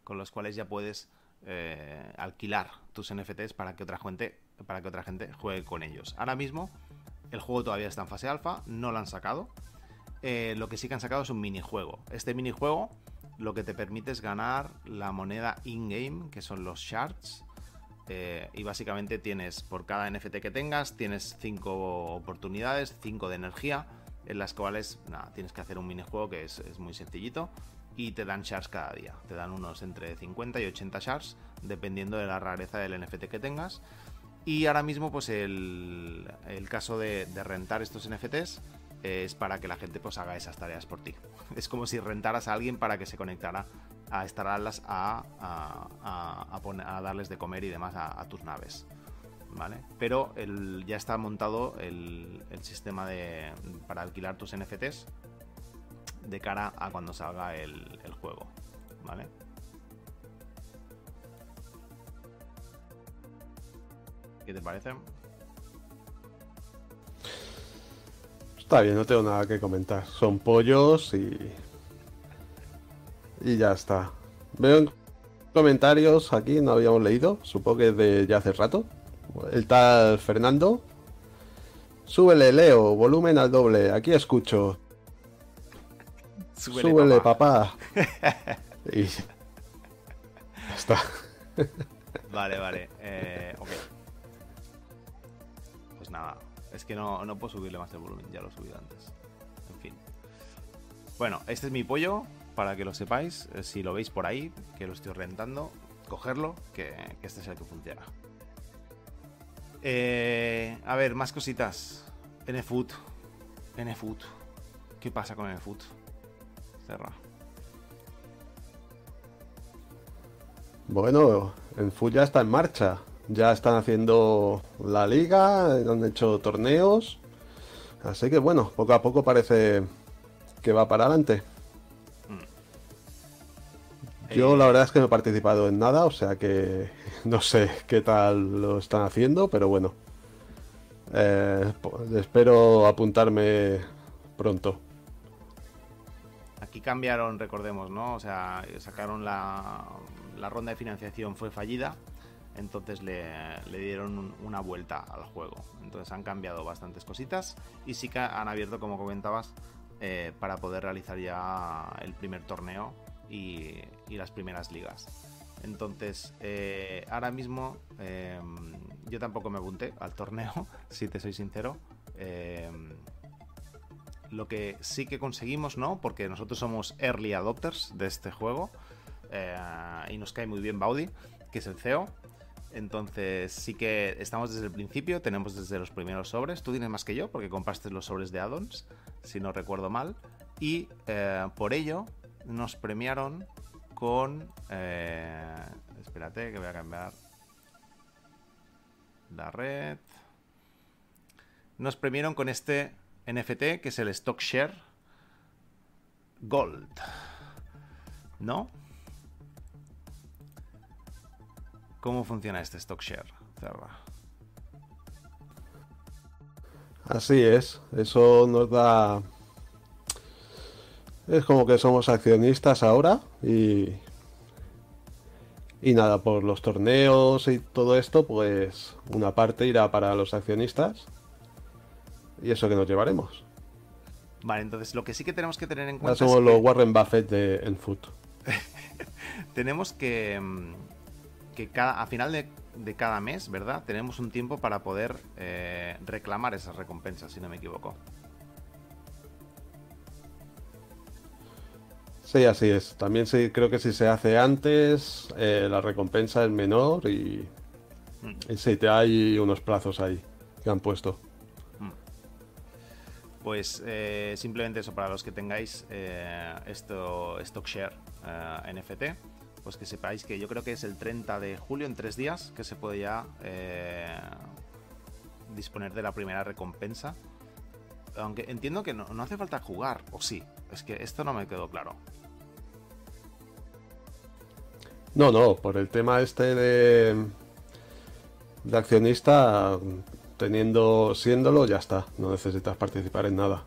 con los cuales ya puedes eh, alquilar tus NFTs para que otra gente para que otra gente juegue con ellos. Ahora mismo el juego todavía está en fase alfa, no lo han sacado. Eh, lo que sí que han sacado es un minijuego. Este minijuego lo que te permite es ganar la moneda in-game, que son los shards. y básicamente tienes, por cada NFT que tengas, tienes 5 oportunidades, 5 de energía en las cuales nada, tienes que hacer un minijuego que es, muy sencillito y te dan shards cada día. Te dan unos entre 50 y 80 shards, dependiendo de la rareza del NFT que tengas. Y ahora mismo, pues el, caso de, rentar estos NFTs es para que la gente pues haga esas tareas por ti. (laughs) Es como si rentaras a alguien para que se conectara a estar a, a, a, darles de comer y demás a tus naves. Pero ya está montado el, sistema de, para alquilar tus NFTs de cara a cuando salga el, juego, ¿vale? ¿Qué te parece? Está bien, no tengo nada que comentar. Son pollos y. Y ya está. Veo comentarios aquí, no habíamos leído. Supongo que de ya hace rato el tal Fernando. Súbele, Leo, volumen al doble. Aquí escucho. Súbele, papá. (laughs) y... Ya está. vale, vale. Eh, ok. Pues nada. Es que no, no puedo subirle más el volumen. Ya lo he subido antes. En fin. Bueno, este es mi pollo. Para que lo sepáis. Eh, si lo veis por ahí, que lo estoy rentando, cogerlo, que, que este es el que funciona. Eh, a ver, más cositas. NFoot. NFoot. ¿Qué pasa con NFoot? Cerra. Bueno, NFoot ya está en marcha. Ya están haciendo la liga, han hecho torneos. Así que bueno, poco a poco parece que va para adelante. Yo la verdad es que no he participado en nada, o sea que (laughs) no sé qué tal lo están haciendo, pero bueno. Eh, espero apuntarme pronto. Aquí cambiaron, recordemos, ¿no? O sea, sacaron la, la ronda de financiación fue fallida, entonces le, dieron una vuelta al juego. Entonces han cambiado bastantes cositas y sí que han abierto, como comentabas, eh, para poder realizar ya el primer torneo y, las primeras ligas. Entonces, eh, ahora mismo em, yo tampoco me apunté al torneo, (laughs) si te soy sincero. Lo que sí que conseguimos, ¿no? Porque nosotros somos early adopters de este juego eh, y nos cae muy bien Baudi, que es el CEO. Entonces sí que estamos desde el principio, tenemos desde los primeros sobres. Tú tienes más que yo porque compraste los sobres de addons, si no recuerdo mal. Y eh, por ello nos premiaron con... Eh, espérate que voy a cambiar la red. Nos premiaron con este NFT que es el Stock Share Gold. ¿No? ¿Cómo funciona este Stock Share? Así es, eso nos da es como que somos accionistas ahora y, Y nada, por los torneos y todo esto, pues una parte irá para los accionistas. Y eso que nos llevaremos. Vale, entonces lo que sí que tenemos que tener en cuenta. somos los Warren Buffett de Enfoot. (laughs) tenemos que. Mm, que cada, a final de, cada mes, ¿verdad? Tenemos un tiempo para poder eh, reclamar esas recompensas, si no me equivoco. Sí, así es. También sí, creo que si se hace antes, eh, la recompensa es menor y, mm. y sí, te hay unos plazos ahí que han puesto. Pues eh, simplemente eso, para los que tengáis eh, esto, Stockshare NFT, pues que sepáis que yo creo que es el 30 de julio, en tres días, que se puede ya disponer de la primera recompensa. Aunque entiendo que no, no hace falta jugar, o sí, es que esto no me quedó claro. No, no, por el tema este de, de accionista, teniendo, siéndolo, ya está. No necesitas participar en nada.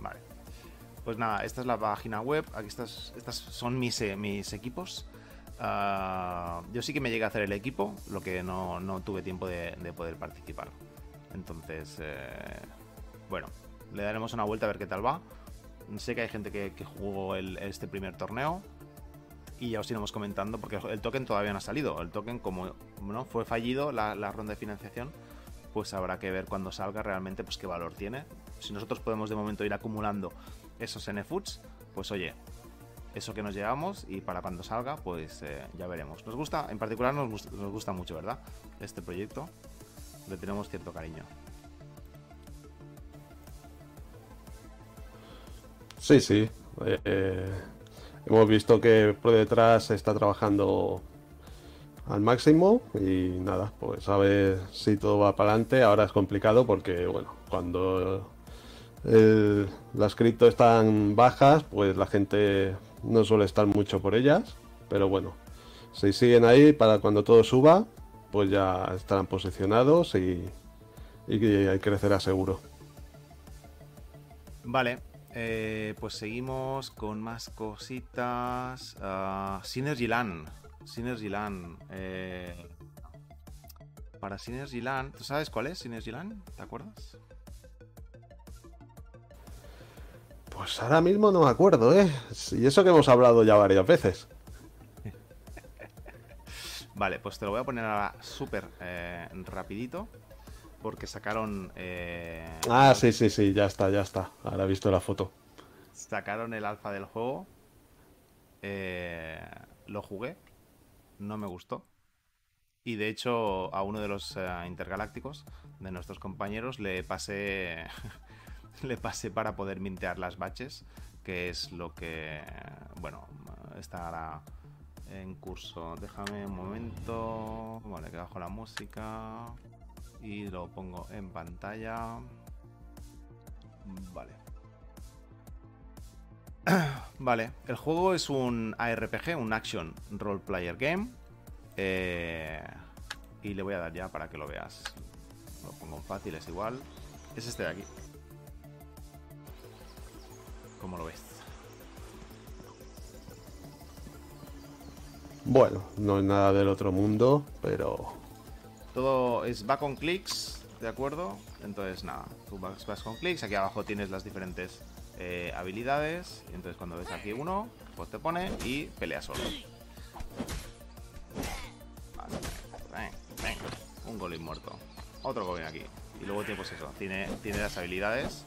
Vale. Pues nada, esta es la página web. Aquí estas, estas son mis, eh, mis equipos. Ah, yo sí que me llegué a hacer el equipo, lo que no, tuve tiempo de, poder participar. Entonces, eh, bueno, le daremos una vuelta a ver qué tal va. Sé que hay gente que, jugó este primer torneo y ya os iremos comentando porque el token todavía no ha salido. El token, como no fue fallido la, ronda de financiación, pues habrá que ver cuando salga realmente pues qué valor tiene. Si nosotros podemos de momento ir acumulando esos NFUTs, pues oye, eso que nos llevamos y para cuando salga, pues eh, ya veremos. Nos gusta, en particular nos nos gusta mucho, ¿verdad? Este proyecto. Le tenemos cierto cariño. Sí, sí. Eh, Hemos visto que por detrás está trabajando al máximo y nada, pues a ver si todo va para adelante. Ahora es complicado porque, bueno, cuando las cripto están bajas, pues la gente no suele estar mucho por ellas. Pero bueno, si siguen ahí para cuando todo suba, pues ya estarán posicionados y, y crecerá seguro. Vale, eh, pues seguimos con más cositas. Uh, Synergyland. Synergyland. Eh, para Synergyland. ¿Tú sabes cuál es Synergyland? ¿Te acuerdas? Pues ahora mismo no me acuerdo, ¿eh? Y eso que hemos hablado ya varias veces. (laughs) vale, pues te lo voy a poner ahora súper eh, rapidito porque sacaron... Eh, ah, sí, sí, sí, ya está, ya está. Ahora he visto la foto. Sacaron el alfa del juego. Eh, lo jugué. No me gustó. Y de hecho a uno de los eh, intergalácticos de nuestros compañeros le pasé... (laughs) le pasé para poder mintear las baches, que es lo que... Bueno, estará en curso. Déjame un momento. Vale, que bajo la música y lo pongo en pantalla. Vale. (clears throat) vale, el juego es un ARPG, un Action Role Player Game. Eh, y le voy a dar ya para que lo veas. Lo pongo en fácil, es igual. Es este de aquí. ¿Cómo lo ves? Bueno, no es nada del otro mundo, pero todo es va con clics, ¿de acuerdo? Entonces, nada, tú vas, con clics, aquí abajo tienes las diferentes eh, habilidades. Entonces cuando ves aquí uno, pues te pone y pelea solo. Vale, un golem muerto. Otro golem aquí. Y luego tiene pues eso, tiene, tiene las habilidades.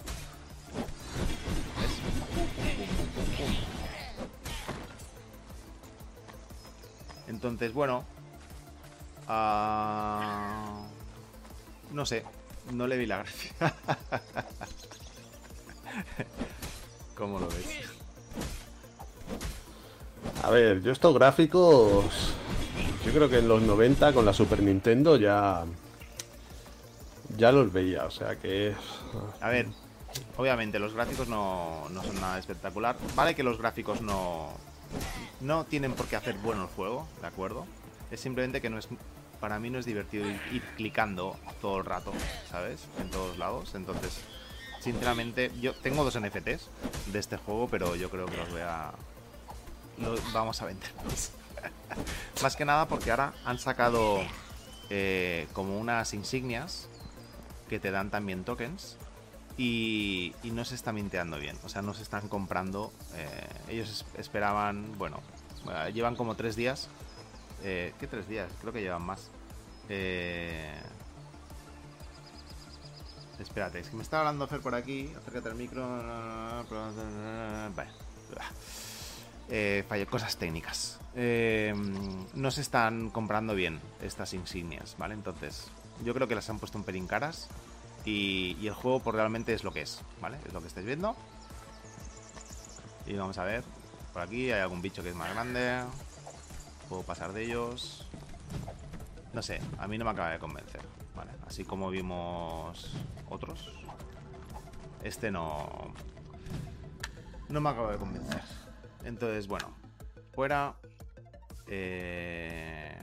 Entonces, bueno, Ah, no sé, no le vi la gracia. (laughs) ¿Cómo lo ves? A ver, yo estos gráficos, yo creo que en los 90 con la Super Nintendo ya ya los veía, o sea que... A ver, obviamente los gráficos no, no son nada espectacular. Vale que los gráficos no, no tienen por qué hacer bueno el juego, ¿de acuerdo? Es simplemente que no es para mí no es divertido ir, clicando todo el rato, ¿sabes? En todos lados. Entonces, sinceramente, yo tengo dos NFTs de este juego, pero yo creo que los voy a. vamos a vender (laughs) Más que nada porque ahora han sacado eh, como unas insignias que te dan también tokens y, no se está minteando bien. O sea, no se están comprando. Eh, ellos esperaban, bueno, llevan como tres días. Eh, ¿Qué tres días? Creo que llevan más. Espérate, es que me está hablando Fer por aquí. Acércate al micro. Vale. Eh, cosas técnicas. Eh, no se están comprando bien estas insignias, ¿vale? Entonces, yo creo que las han puesto un pelín caras. Y, el juego por realmente es lo que es, ¿vale? Es lo que estáis viendo. Y vamos a ver. Por aquí hay algún bicho que es más grande. Puedo pasar de ellos. No sé, a mí no me acaba de convencer. Así como vimos otros. Este no... No me acaba de convencer. Entonces, bueno. Fuera. Eh...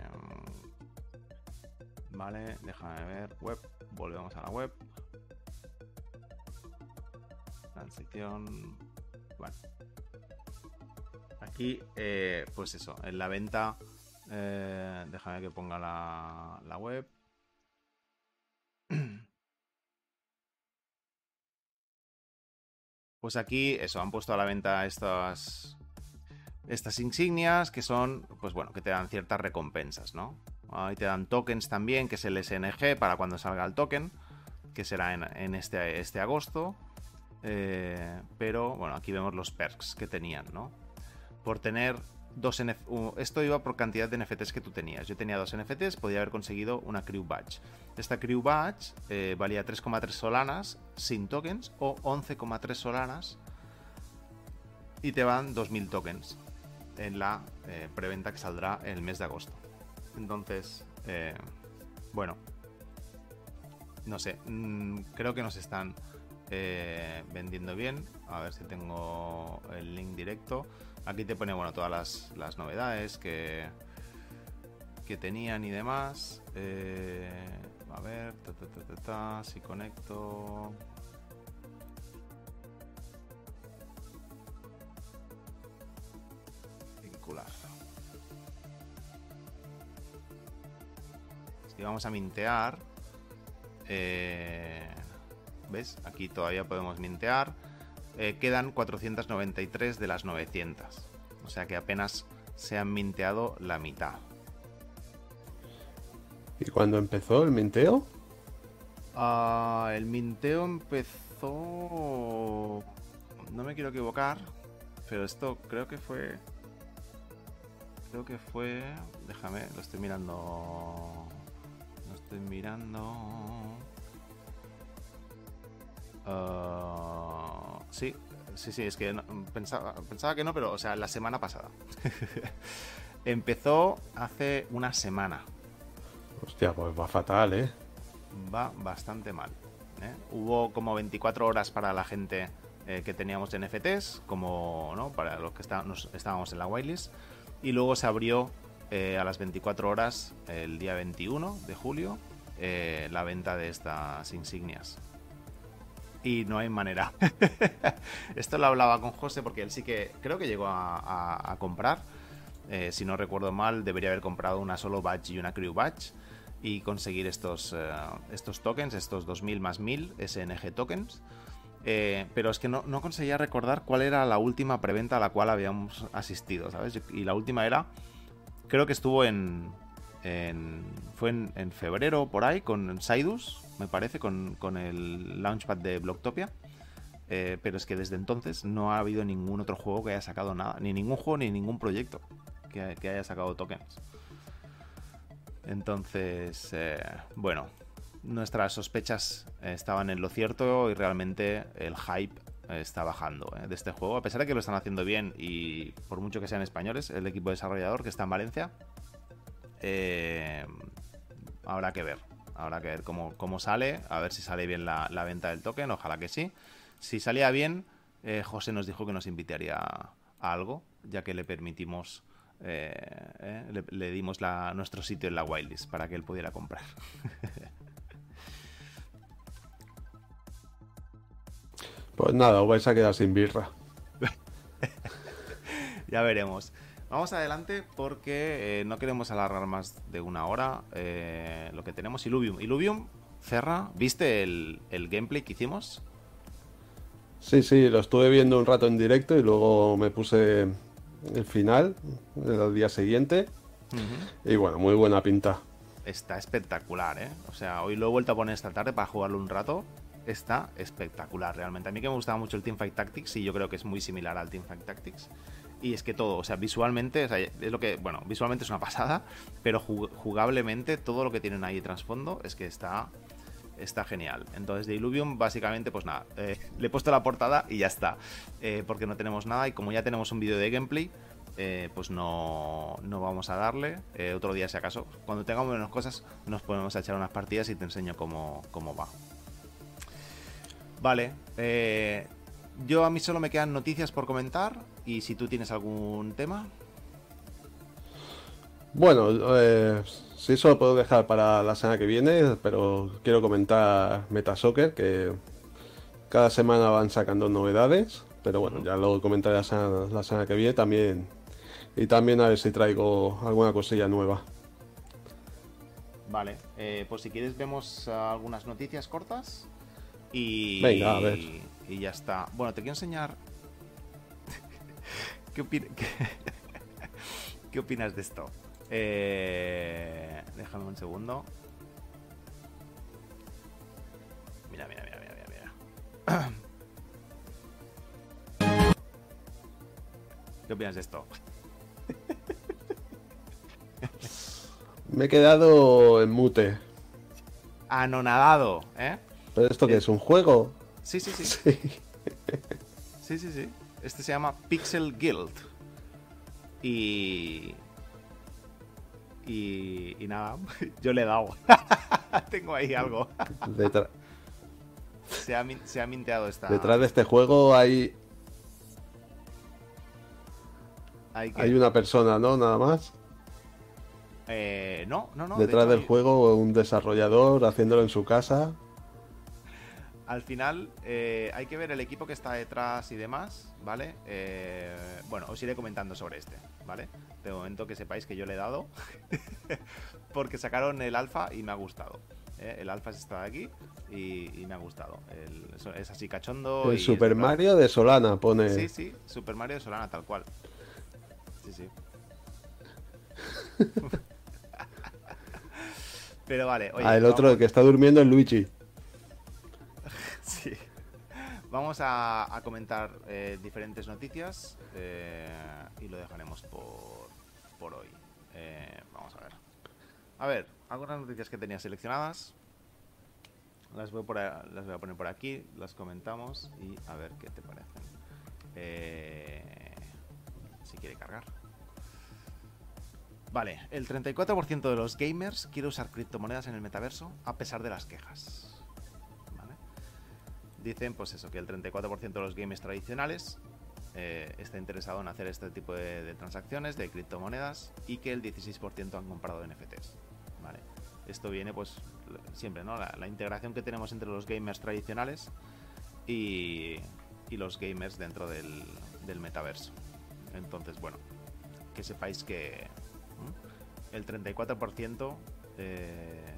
Vale, déjame ver. Web. Volvemos a la web. Transición. Bueno. Aquí, eh, pues eso, en la venta. Eh, déjame que ponga la, la web. Pues aquí, eso, han puesto a la venta estas, estas insignias que son, pues bueno, que te dan ciertas recompensas, ¿no? Ahí te dan tokens también, que es el SNG para cuando salga el token, que será en, este, este agosto. Eh, pero bueno, aquí vemos los perks que tenían, ¿no? Por tener dos. Esto iba por cantidad de NFTs que tú tenías. Yo tenía dos NFTs, podía haber conseguido una Crew Badge. Esta Crew Badge eh, valía 3,3 solanas sin tokens o 11,3 solanas y te van 2.000 tokens en la eh, preventa que saldrá el mes de agosto. Entonces, eh, bueno, no sé, mm, creo que nos están vendiendo bien. A ver si tengo el link directo. Aquí te pone, bueno, todas las, novedades que, que tenían y demás. a ver, si conecto. Si vamos a mintear, eh, ¿ves? Aquí todavía podemos mintear. Eh, quedan 493 de las 900. O sea que apenas se han minteado la mitad. ¿Y cuándo empezó el minteo? Ah, el minteo empezó... No me quiero equivocar, pero esto creo que fue creo que fue. Déjame, lo estoy mirando. Lo estoy mirando. Uh, sí, sí, sí, es que pensaba, pensaba que no, pero, o sea, la semana pasada. (laughs) Empezó hace una semana. Hostia, pues va fatal, ¿eh? Va bastante mal. ¿eh? Hubo como 24 horas para la gente eh, que teníamos NFTs, como ¿no? para los que estábamos en la whitelist y luego se abrió eh, a las 24 horas, el día 21 de julio, eh, la venta de estas insignias. Y no hay manera. (laughs) Esto lo hablaba con José porque él sí que creo que llegó a, comprar. Eh, si no recuerdo mal, debería haber comprado una solo badge y una crew badge y conseguir estos, estos tokens, estos 2000 más 1000 SNG tokens. Eh, pero es que no, conseguía recordar cuál era la última preventa a la cual habíamos asistido, ¿sabes? Y la última era, creo que estuvo en, fue en, febrero por ahí con Sidus, me parece, con, el launchpad de Blocktopia. Eh, pero es que desde entonces no ha habido ningún otro juego que haya sacado nada, ni ningún juego ni ningún proyecto que, haya sacado tokens. Entonces, eh, bueno, nuestras sospechas estaban en lo cierto y realmente el hype está bajando eh, de este juego. A pesar de que lo están haciendo bien y por mucho que sean españoles, el equipo desarrollador que está en Valencia, habrá que ver. Habrá que ver cómo, sale, a ver si sale bien la, venta del token, ojalá que sí. Si salía bien, eh, José nos dijo que nos invitaría a algo, ya que le permitimos, le, dimos nuestro sitio en la Wildlist para que él pudiera comprar. (laughs) Pues nada, os vais a quedar sin birra. (laughs) ya veremos. Vamos adelante porque eh, no queremos alargar más de una hora eh, lo que tenemos. Illuvium. Illuvium, Cerra, ¿viste el, gameplay que hicimos? Sí, sí, lo estuve viendo un rato en directo y luego me puse el final el día siguiente. Y bueno, muy buena pinta. Está espectacular, ¿eh? O sea, hoy lo he vuelto a poner esta tarde para jugarlo un rato. Está espectacular, realmente. A mí que me gustaba mucho el Teamfight Tactics y yo creo que es muy similar al Teamfight Tactics. Y es que todo, o sea, visualmente, es lo que, bueno, visualmente es una pasada, pero jugablemente todo lo que tienen ahí de trasfondo es que está, está genial. Entonces, de Illuvium, básicamente, pues nada, eh, le he puesto la portada y ya está, eh, porque no tenemos nada y como ya tenemos un vídeo de gameplay, eh, pues no, no, vamos a darle. otro día, si acaso, cuando tengamos menos cosas, nos ponemos a echar unas partidas y te enseño cómo, cómo va. Vale, yo a mí solo me quedan noticias por comentar. Y si tú tienes algún tema. Bueno, eh, sí, eso lo puedo dejar para la semana que viene, pero quiero comentar Metasoccer, que cada semana van sacando novedades, pero bueno, ya lo comentaré la semana, que viene también. Y también a ver si traigo alguna cosilla nueva. Vale, eh, pues si quieres vemos algunas noticias cortas y, Venga, a ver. y ya está. Bueno, te quiero enseñar ¿Qué, (laughs) ¿Qué, opinas de esto? Eh, déjame un segundo. Mira, mira, mira, mira, mira. ¿Qué opinas de esto? (laughs) Me he quedado en mute. Anonadado, ¿eh? ¿Pero esto qué es? ¿Un juego? Sí, sí, sí. (laughs) Sí, sí, sí. Este se llama Pixel Guild. Y. Y, y nada, (laughs) yo le he dado. (laughs) Tengo ahí algo. se, ha, se ha minteado esta. Detrás de este juego hay. Hay, una persona, ¿no? Nada más. Eh, no, no, no. Detrás del juego, un desarrollador haciéndolo en su casa al final eh, hay que ver el equipo que está detrás y demás, ¿vale? Eh, bueno, os iré comentando sobre este, ¿vale? De momento que sepáis que yo le he dado, (laughs) porque sacaron el alfa y me ha gustado. ¿eh? El alfa está aquí y, me ha gustado. es así cachondo. El Super Mario de Solana pone. Sí, sí, Super Mario de Solana, tal cual. Sí, sí. (laughs) Pero vale, oye. Ah, el otro, que está durmiendo es Luigi. Sí. Vamos a, comentar eh, diferentes noticias eh, y lo dejaremos por, hoy. Eh, vamos a ver. A ver, algunas noticias que tenía seleccionadas. Las voy, las voy a poner por aquí, las comentamos y a ver qué te parecen. si quiere cargar. Vale, el 34% de los gamers quiere usar criptomonedas en el metaverso a pesar de las quejas dicen pues eso, que el 34% de los games tradicionales eh, está interesado en hacer este tipo de, transacciones de criptomonedas y que el 16% han comprado NFTs. ¿vale? Esto viene pues siempre, ¿no? La, integración que tenemos entre los gamers tradicionales y, los gamers dentro del, metaverso. Entonces, bueno, que sepáis que el 34% eh,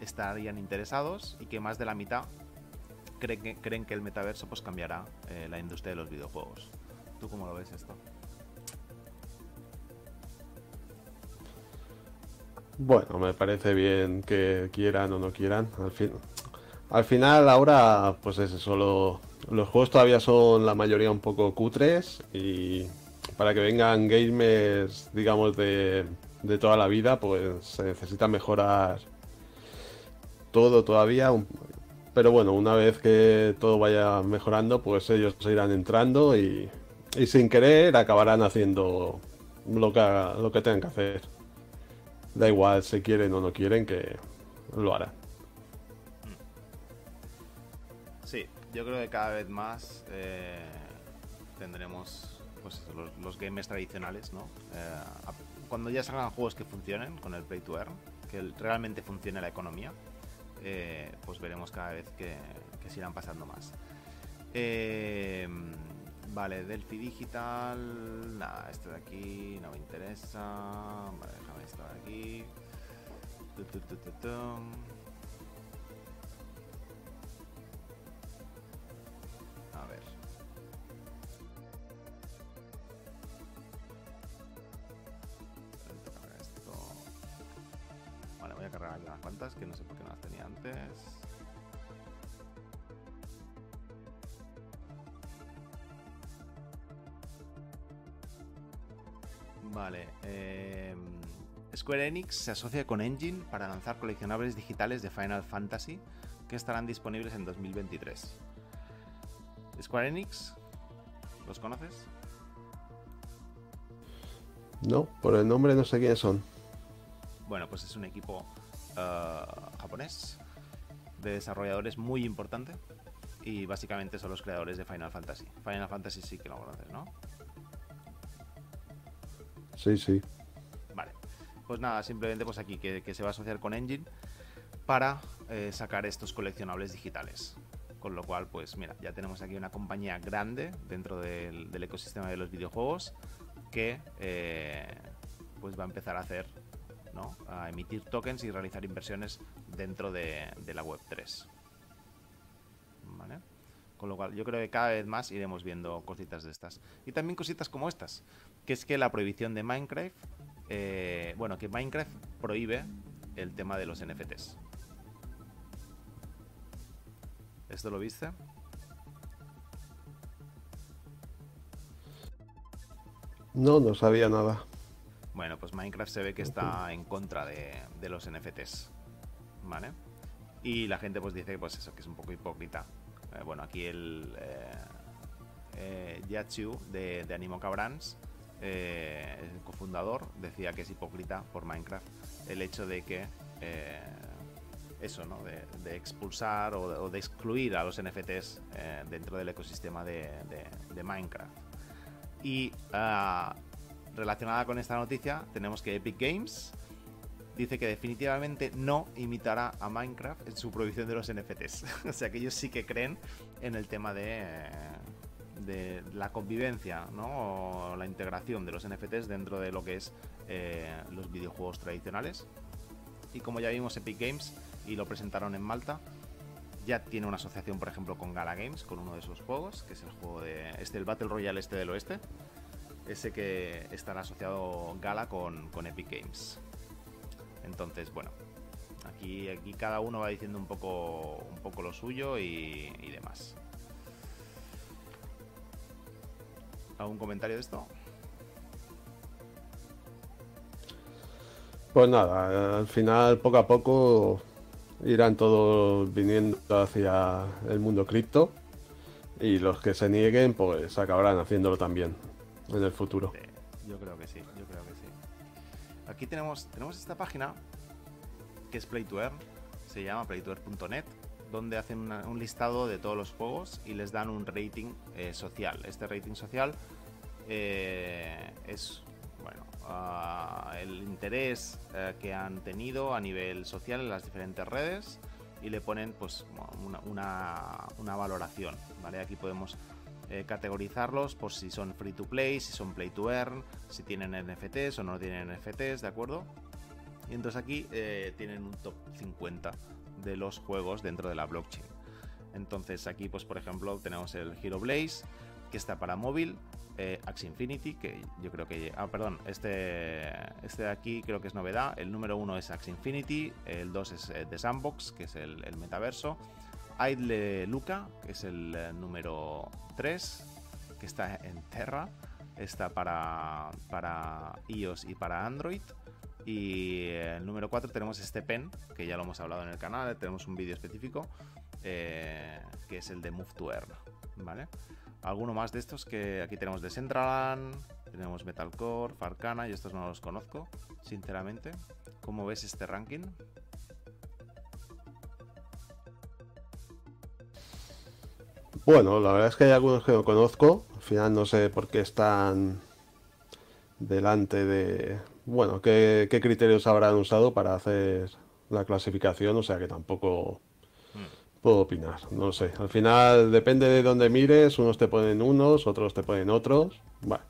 estarían interesados y que más de la mitad creen que, creen que el metaverso pues cambiará eh, la industria de los videojuegos. ¿Tú cómo lo ves esto? Bueno, me parece bien que quieran o no quieran. Al, fin, al final, ahora, pues es solo. Los juegos todavía son la mayoría un poco cutres y para que vengan gamers, digamos, de, de toda la vida, pues se necesita mejorar todo todavía. Pero bueno, una vez que todo vaya mejorando, pues ellos se irán entrando y, sin querer acabarán haciendo lo que, lo que tengan que hacer. Da igual si quieren o no quieren, que lo harán. Sí, yo creo que cada vez más eh, tendremos pues, los, games tradicionales, ¿no? Eh, cuando ya salgan juegos que funcionen con el Play to Earn, que realmente funcione la economía, eh, pues veremos cada vez que, se irán pasando más. Eh, Vale, Delphi Digital. Nada, esto de aquí no me interesa. Vale, déjame esto de aquí. Tu, tu, Unas cuantas que no sé por qué no las tenía antes. Vale. eh, Square Enix se asocia con Engine para lanzar coleccionables digitales de Final Fantasy que estarán disponibles en 2023. Square Enix, ¿los conoces? No, por el nombre no sé quiénes son. Bueno, pues es un equipo eh, japonés de desarrolladores muy importante y básicamente son los creadores de Final Fantasy. Final Fantasy sí que lo conoces, ¿no? Sí, sí. Vale. Pues nada, simplemente pues aquí que, que se va a asociar con Engine para eh, sacar estos coleccionables digitales. Con lo cual, pues mira, ya tenemos aquí una compañía grande dentro del, del ecosistema de los videojuegos que eh, pues va a empezar a hacer, ¿no? A emitir tokens y realizar inversiones dentro de, la web 3. ¿Vale? Con lo cual, yo creo que cada vez más iremos viendo cositas de estas. Y también cositas como estas, que es que la prohibición de Minecraft, eh, bueno, que Minecraft prohíbe el tema de los NFTs. ¿Esto lo viste? No, no sabía nada. Bueno, pues Minecraft se ve que está en contra de, los NFTs. ¿Vale? Y la gente pues dice pues eso, que es un poco hipócrita. Eh, bueno, aquí el eh, eh, de, Animo Cabrans, eh, el cofundador, decía que es hipócrita por Minecraft el hecho de que eso, ¿no? De, expulsar o de, excluir a los NFTs dentro del ecosistema de Minecraft. Y ah, relacionada con esta noticia, tenemos que Epic Games dice que definitivamente no imitará a Minecraft en su prohibición de los NFTs. (laughs) o sea que ellos sí que creen en el tema de, la convivencia, ¿no? O la integración de los NFTs dentro de lo que es eh, los videojuegos tradicionales. Y como ya vimos Epic Games y lo presentaron en Malta, ya tiene una asociación, por ejemplo, con Gala Games, con uno de sus juegos, que es el juego de este, el Battle Royale este del oeste. Ese que estará asociado Gala con, Epic Games. Entonces, bueno, aquí, aquí cada uno va diciendo un poco, un poco lo suyo y, y demás. ¿Algún comentario de esto? Pues nada, al final poco a poco irán todos viniendo hacia el mundo cripto y los que se nieguen pues acabarán haciéndolo también en el futuro. Yo creo que sí, yo creo que sí. Aquí tenemos, tenemos esta página que es Play to Earn, se llama playtoearn.net, donde hacen un listado de todos los juegos y les dan un rating eh, social. Este rating social eh, es bueno ah, el interés eh, que han tenido a nivel social en las diferentes redes y le ponen pues una, una- una valoración. ¿vale? Aquí podemos eh, categorizarlos por si son free to play, si son play to earn, si tienen NFTs o no tienen NFTs, ¿de acuerdo? Y entonces aquí eh, tienen un top 50 de los juegos dentro de la blockchain. Entonces aquí, pues por ejemplo, tenemos el Hero Blaze, que está para móvil, eh, Axie Infinity, que yo creo que... Ah, perdón, este, este de aquí creo que es novedad. El número uno es Axie Infinity, el 2 es eh, The Sandbox, que es el metaverso. Idle Luca, que es el eh, número 3, que está en Terra. Está para, para iOS y para Android. Y el número 4 tenemos este pen, que ya lo hemos hablado en el canal, tenemos un vídeo específico, eh, que es el de Move to Earn, ¿vale? Alguno más de estos que aquí tenemos de Centraland, tenemos Metalcore, Farcana, y estos no los conozco, sinceramente. ¿Cómo ves este ranking? Bueno, la verdad es que hay algunos que no conozco. Al final no sé por qué están delante de... Bueno, qué, qué criterios habrán usado para hacer la clasificación. O sea que tampoco puedo opinar, no sé. Al final depende de dónde mires, unos te ponen unos, otros te ponen otros. Bueno,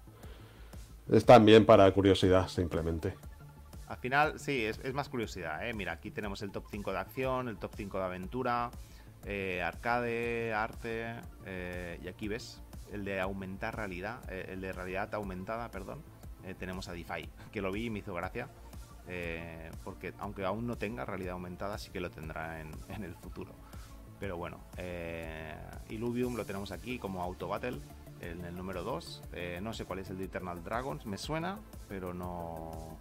están bien para curiosidad, simplemente. Al final, sí, es, más curiosidad, ¿eh? Mira, aquí tenemos el top 5 de acción, el top 5 de aventura, eh, arcade, arte, eh, y aquí ves el de aumentar realidad, eh, el de realidad aumentada, perdón. tenemos a DeFi, que lo vi y me hizo gracia. porque aunque aún no tenga realidad aumentada, sí que lo tendrá en, (laughs) en el futuro. Pero bueno, Illuvium lo tenemos aquí como Auto Battle en el número 2. no sé cuál es el de Eternal Dragons, me suena, pero no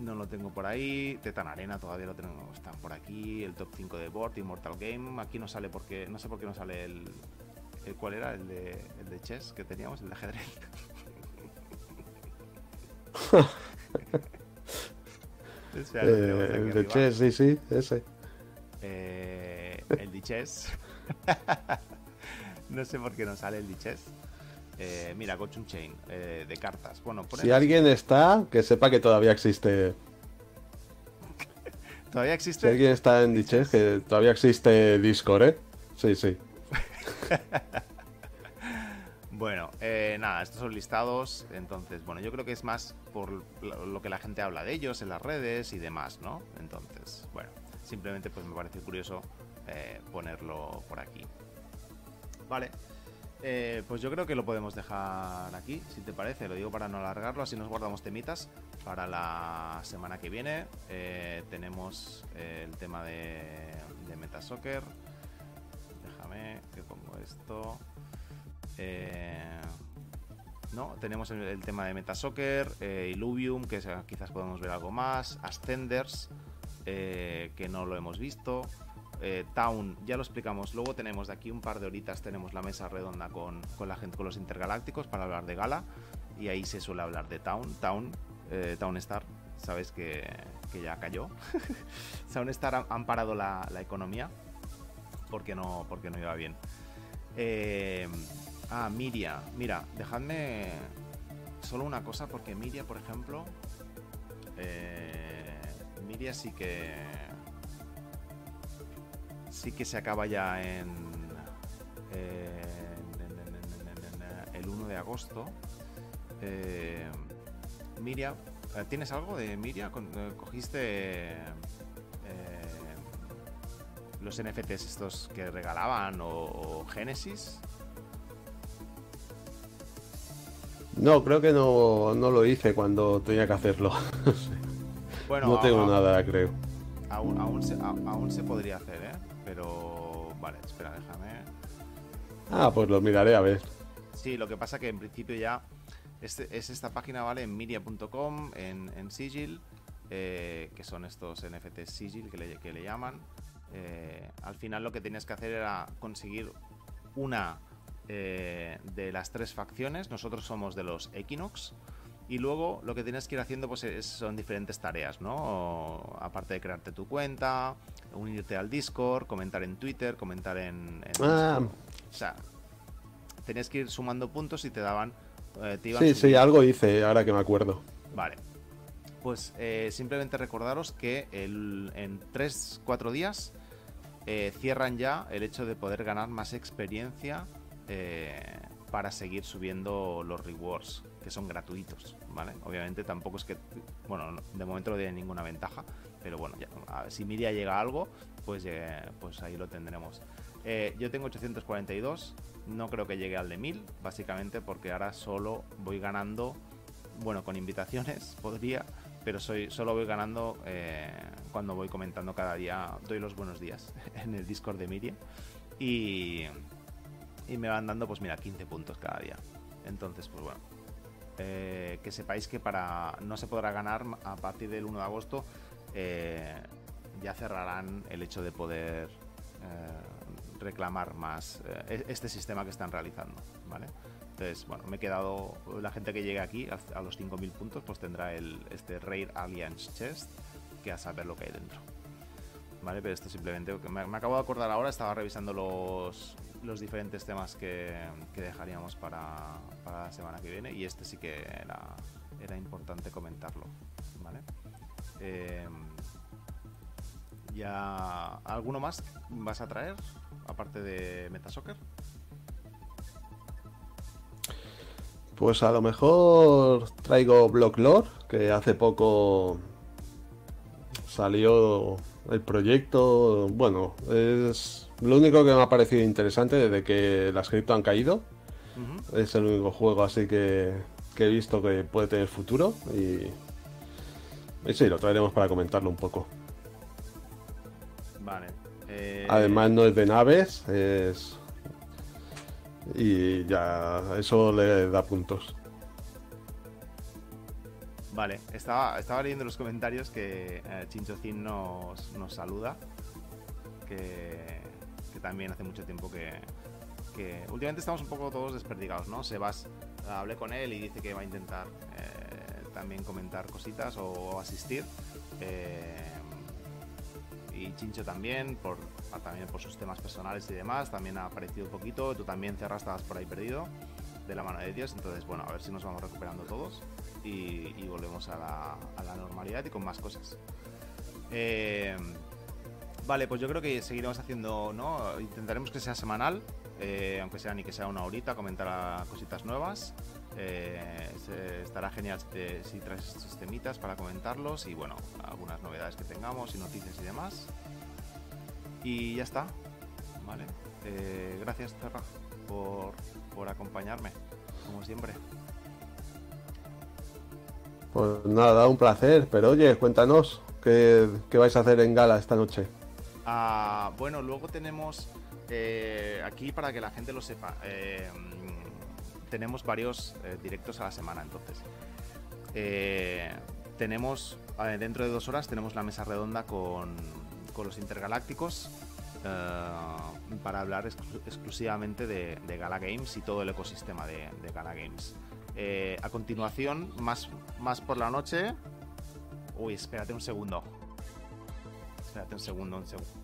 no lo tengo por ahí. Tetan Arena todavía lo tengo, están por aquí. El top 5 de Board, Immortal Game. Aquí no sale porque, no sé por qué no sale el, ¿cuál era? El de, el de chess que teníamos, el de ajedrez. (laughs) Eh, el de chess, sí, sí, ese. Eh, el de chess. (laughs) no sé por qué no sale el de chess. Eh, mira, Gochun Chain, eh, de cartas. Bueno, si alguien está, que sepa que todavía existe. (laughs) ¿Todavía existe? Si alguien está en Diches, que todavía existe Discord, ¿eh? Sí, sí. (laughs) bueno, eh, nada, estos son listados. Entonces, bueno, yo creo que es más por lo que la gente habla de ellos en las redes y demás, ¿no? Entonces, bueno, simplemente pues me parece curioso ponerlo por aquí. Vale. Eh, pues yo creo que lo podemos dejar aquí, si te parece. Lo digo para no alargarlo, así nos guardamos temitas para la semana que viene. Eh, tenemos eh, el tema de, de Metasoccer. Déjame que pongo esto. no, tenemos el, tema de Metasoccer, Illuvium, que quizás podemos ver algo más. Ascenders, que no lo hemos visto. Eh, Town, ya lo explicamos. Luego tenemos de aquí un par de horitas, tenemos la mesa redonda con, la gente, con los intergalácticos para hablar de Gala. Y ahí se suele hablar de Town. Town, eh, Town Star, sabes que, ya cayó. (laughs) Town Star han parado la, economía porque no, porque no iba bien. Eh, ah, Miria. Mira, dejadme solo una cosa porque Miria, por ejemplo, Miria sí que sí que se acaba ya en, el 1 de agosto. Eh, Miria, eh, ¿tienes algo de Miria? Eh, ¿Cogiste los NFTs estos que regalaban o, Genesis? No, creo que no, lo hice cuando tenía que hacerlo. bueno, no tengo nada, creo. Aún, aún se podría hacer, ¿eh? Pero, vale, espera, déjame. Ah, pues lo miraré a ver. Sí, lo que pasa que en principio ya este, es esta página, ¿vale? En media.com, en, Sigil, eh, que son estos NFT Sigil que le, que le llaman. Eh, al final lo que tenías que hacer era conseguir una eh, de las tres facciones. Nosotros somos de los Equinox. Y luego lo que tienes que ir haciendo pues son diferentes tareas, ¿no? aparte de crearte tu cuenta, unirte al Discord, comentar en Twitter, comentar en... ah. O sea, tenías que ir sumando puntos y te daban... Eh, sí, sí, algo hice, ahora que me acuerdo. Vale. Pues eh, simplemente recordaros que en 3-4 días eh, cierran ya el hecho de poder ganar más experiencia para seguir subiendo los rewards, que son gratuitos, ¿vale? Obviamente tampoco es que, bueno, de momento no tiene ninguna ventaja, pero bueno, ya, si Miria llega a algo, pues, eh, pues ahí lo tendremos. Eh, yo tengo 842, no creo que llegue al de 1000, básicamente porque ahora solo voy ganando, bueno, con invitaciones (laughs) podría, pero soy, solo voy ganando eh, cuando voy comentando cada día, doy los buenos días (laughs) en el Discord de Miria y me van dando, pues mira, 15 puntos cada día. Entonces, pues bueno, eh, que sepáis que para no se podrá ganar a partir del 1 de agosto, eh, ya cerrarán el hecho de poder eh, reclamar más e-, este sistema que están realizando, ¿vale? Entonces, bueno, me he quedado, la gente que llegue aquí a, los 5.000 puntos, pues tendrá el, este Rare Alliance Chest, que a saber lo que hay dentro. ¿Vale? Pero esto simplemente, me, me acabo de acordar ahora, estaba revisando los, los diferentes temas que, dejaríamos para, la semana que viene y este sí que era, era importante comentarlo. ¿vale? Em, ya ¿Alguno más vas a traer? Aparte de Metasoccer. Pues a lo mejor traigo Blocklore, que hace poco salió el proyecto. Bueno, es lo único que me ha parecido interesante desde que las cripto han caído. Es el único juego así que, he visto que puede tener futuro y, y sí, lo traeremos para comentarlo un poco. Vale. Eh, Además no es de naves, es... Y ya, eso le da puntos. Vale, estaba, estaba leyendo los comentarios que eh, Chinchocín nos, nos saluda. Que, que, también hace mucho tiempo que, que, Últimamente estamos un poco todos desperdigados, ¿no? Sebas, hablé con él y dice que va a intentar eh, también comentar cositas o asistir. Eh, y Chincho también, por, también por sus temas personales y demás, también ha aparecido un poquito. Tú también, Cerra, estabas por ahí perdido, de la mano de Dios. Entonces, bueno, a ver si nos vamos recuperando todos y, volvemos a la, normalidad y con más cosas. Eh, vale, pues yo creo que seguiremos haciendo, ¿no? Intentaremos que sea semanal, eh, aunque sea ni que sea una horita, comentar cositas nuevas. Eh, estará genial si, traes estos temitas para comentarlos y bueno, algunas novedades que tengamos y noticias y demás. Y ya está. Vale. Gracias, Terra, por, por acompañarme, como siempre. Pues nada, un placer. Pero oye, cuéntanos, ¿qué, vais a hacer en gala esta noche? Ah, bueno, luego tenemos eh, aquí para que la gente lo sepa tenemos varios eh, directos a la semana, entonces. Eh, tenemos, dentro de dos horas, tenemos la mesa redonda con, los intergalácticos para hablar exclusivamente de, Gala Games y todo el ecosistema de, Gala Games. Eh, a continuación, más, más por la noche. Uy, espérate un segundo. Espérate un segundo, un segundo.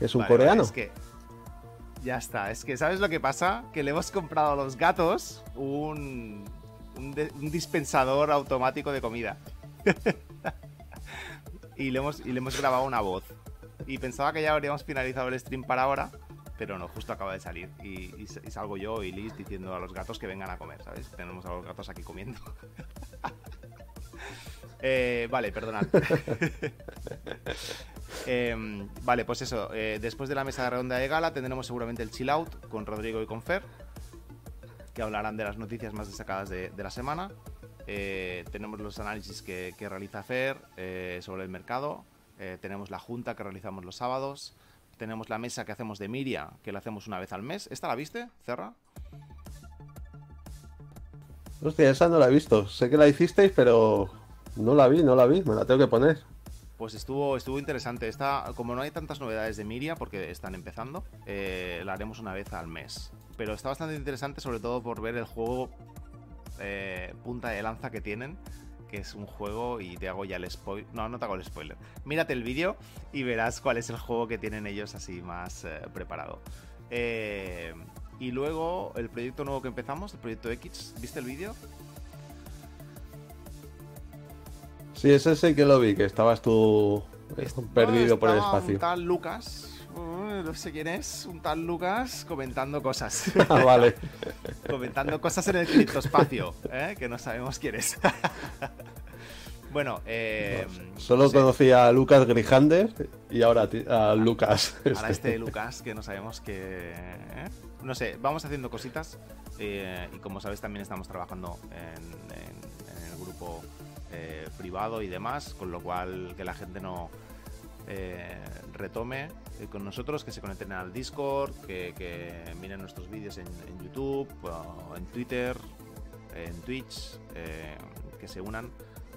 ¿Es un coreano? es que. Ya está. Es que, ¿sabes lo que pasa? Que le hemos comprado a los gatos un. un, dispensador automático de comida. (laughs) y, le hemos, y le hemos grabado una voz. Y pensaba que ya habríamos finalizado el stream para ahora. Pero no, justo acaba de salir. Y, salgo yo y Liz diciendo a los gatos que vengan a comer, ¿sabes? Tenemos a los gatos aquí comiendo. (laughs) Eh, vale, perdonad. (laughs) Em, vale, pues eso. Eh, después de la mesa redonda de gala tendremos seguramente el chill out con Rodrigo y con Fer, que hablarán de las noticias más destacadas de, la semana. Eh, tenemos los análisis que, realiza Fer eh, sobre el mercado. tenemos la junta que realizamos los sábados. Tenemos la mesa que hacemos de Miria, que la hacemos una vez al mes. ¿Esta la viste, Cerra? Hostia, esa no la he visto. Sé que la hicisteis, pero no la vi, no la vi. Me la tengo que poner. Pues estuvo, estuvo interesante. Esta, como no hay tantas novedades de Miria, porque están empezando, eh, la haremos una vez al mes. Pero está bastante interesante, sobre todo por ver el juego eh, punta de lanza que tienen. Que es un juego, y te hago ya el spoiler. No, no te hago el spoiler. Mírate el vídeo y verás cuál es el juego que tienen ellos así más eh, preparado. y luego el proyecto nuevo que empezamos, el proyecto X. ¿Viste el vídeo? Sí, ese sí que lo vi, que estabas tú perdido por el espacio. Tal Lucas, no sé quién es, un tal Lucas comentando cosas. (laughs) Ah, vale. (laughs) comentando cosas en el criptoespacio, ¿eh? que no sabemos quién es. (laughs) bueno, eh, solo conocía a Lucas Grijander y ahora a Lucas. Ahora este, este Lucas, que no sabemos que. ¿eh? No sé, vamos haciendo cositas eh, y como sabes también estamos trabajando en el grupo eh, privado y demás, con lo cual que la gente no eh, retome con nosotros, que se conecten al Discord, que, miren nuestros vídeos en, YouTube, en Twitter, en Twitch, que se unan,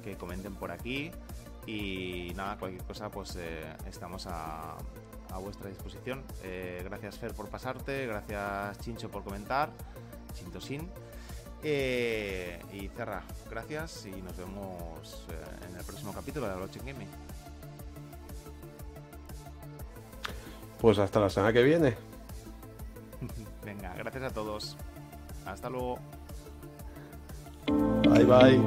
que comenten por aquí y nada, cualquier cosa pues estamos a, vuestra disposición. gracias Fer por pasarte, gracias Chincho por comentar, Sin eh, y Cerra, gracias y nos vemos eh, en el próximo capítulo de Blockchain Gaming. Pues hasta la semana que viene. (laughs) Venga, gracias a todos. Hasta luego. Bye bye.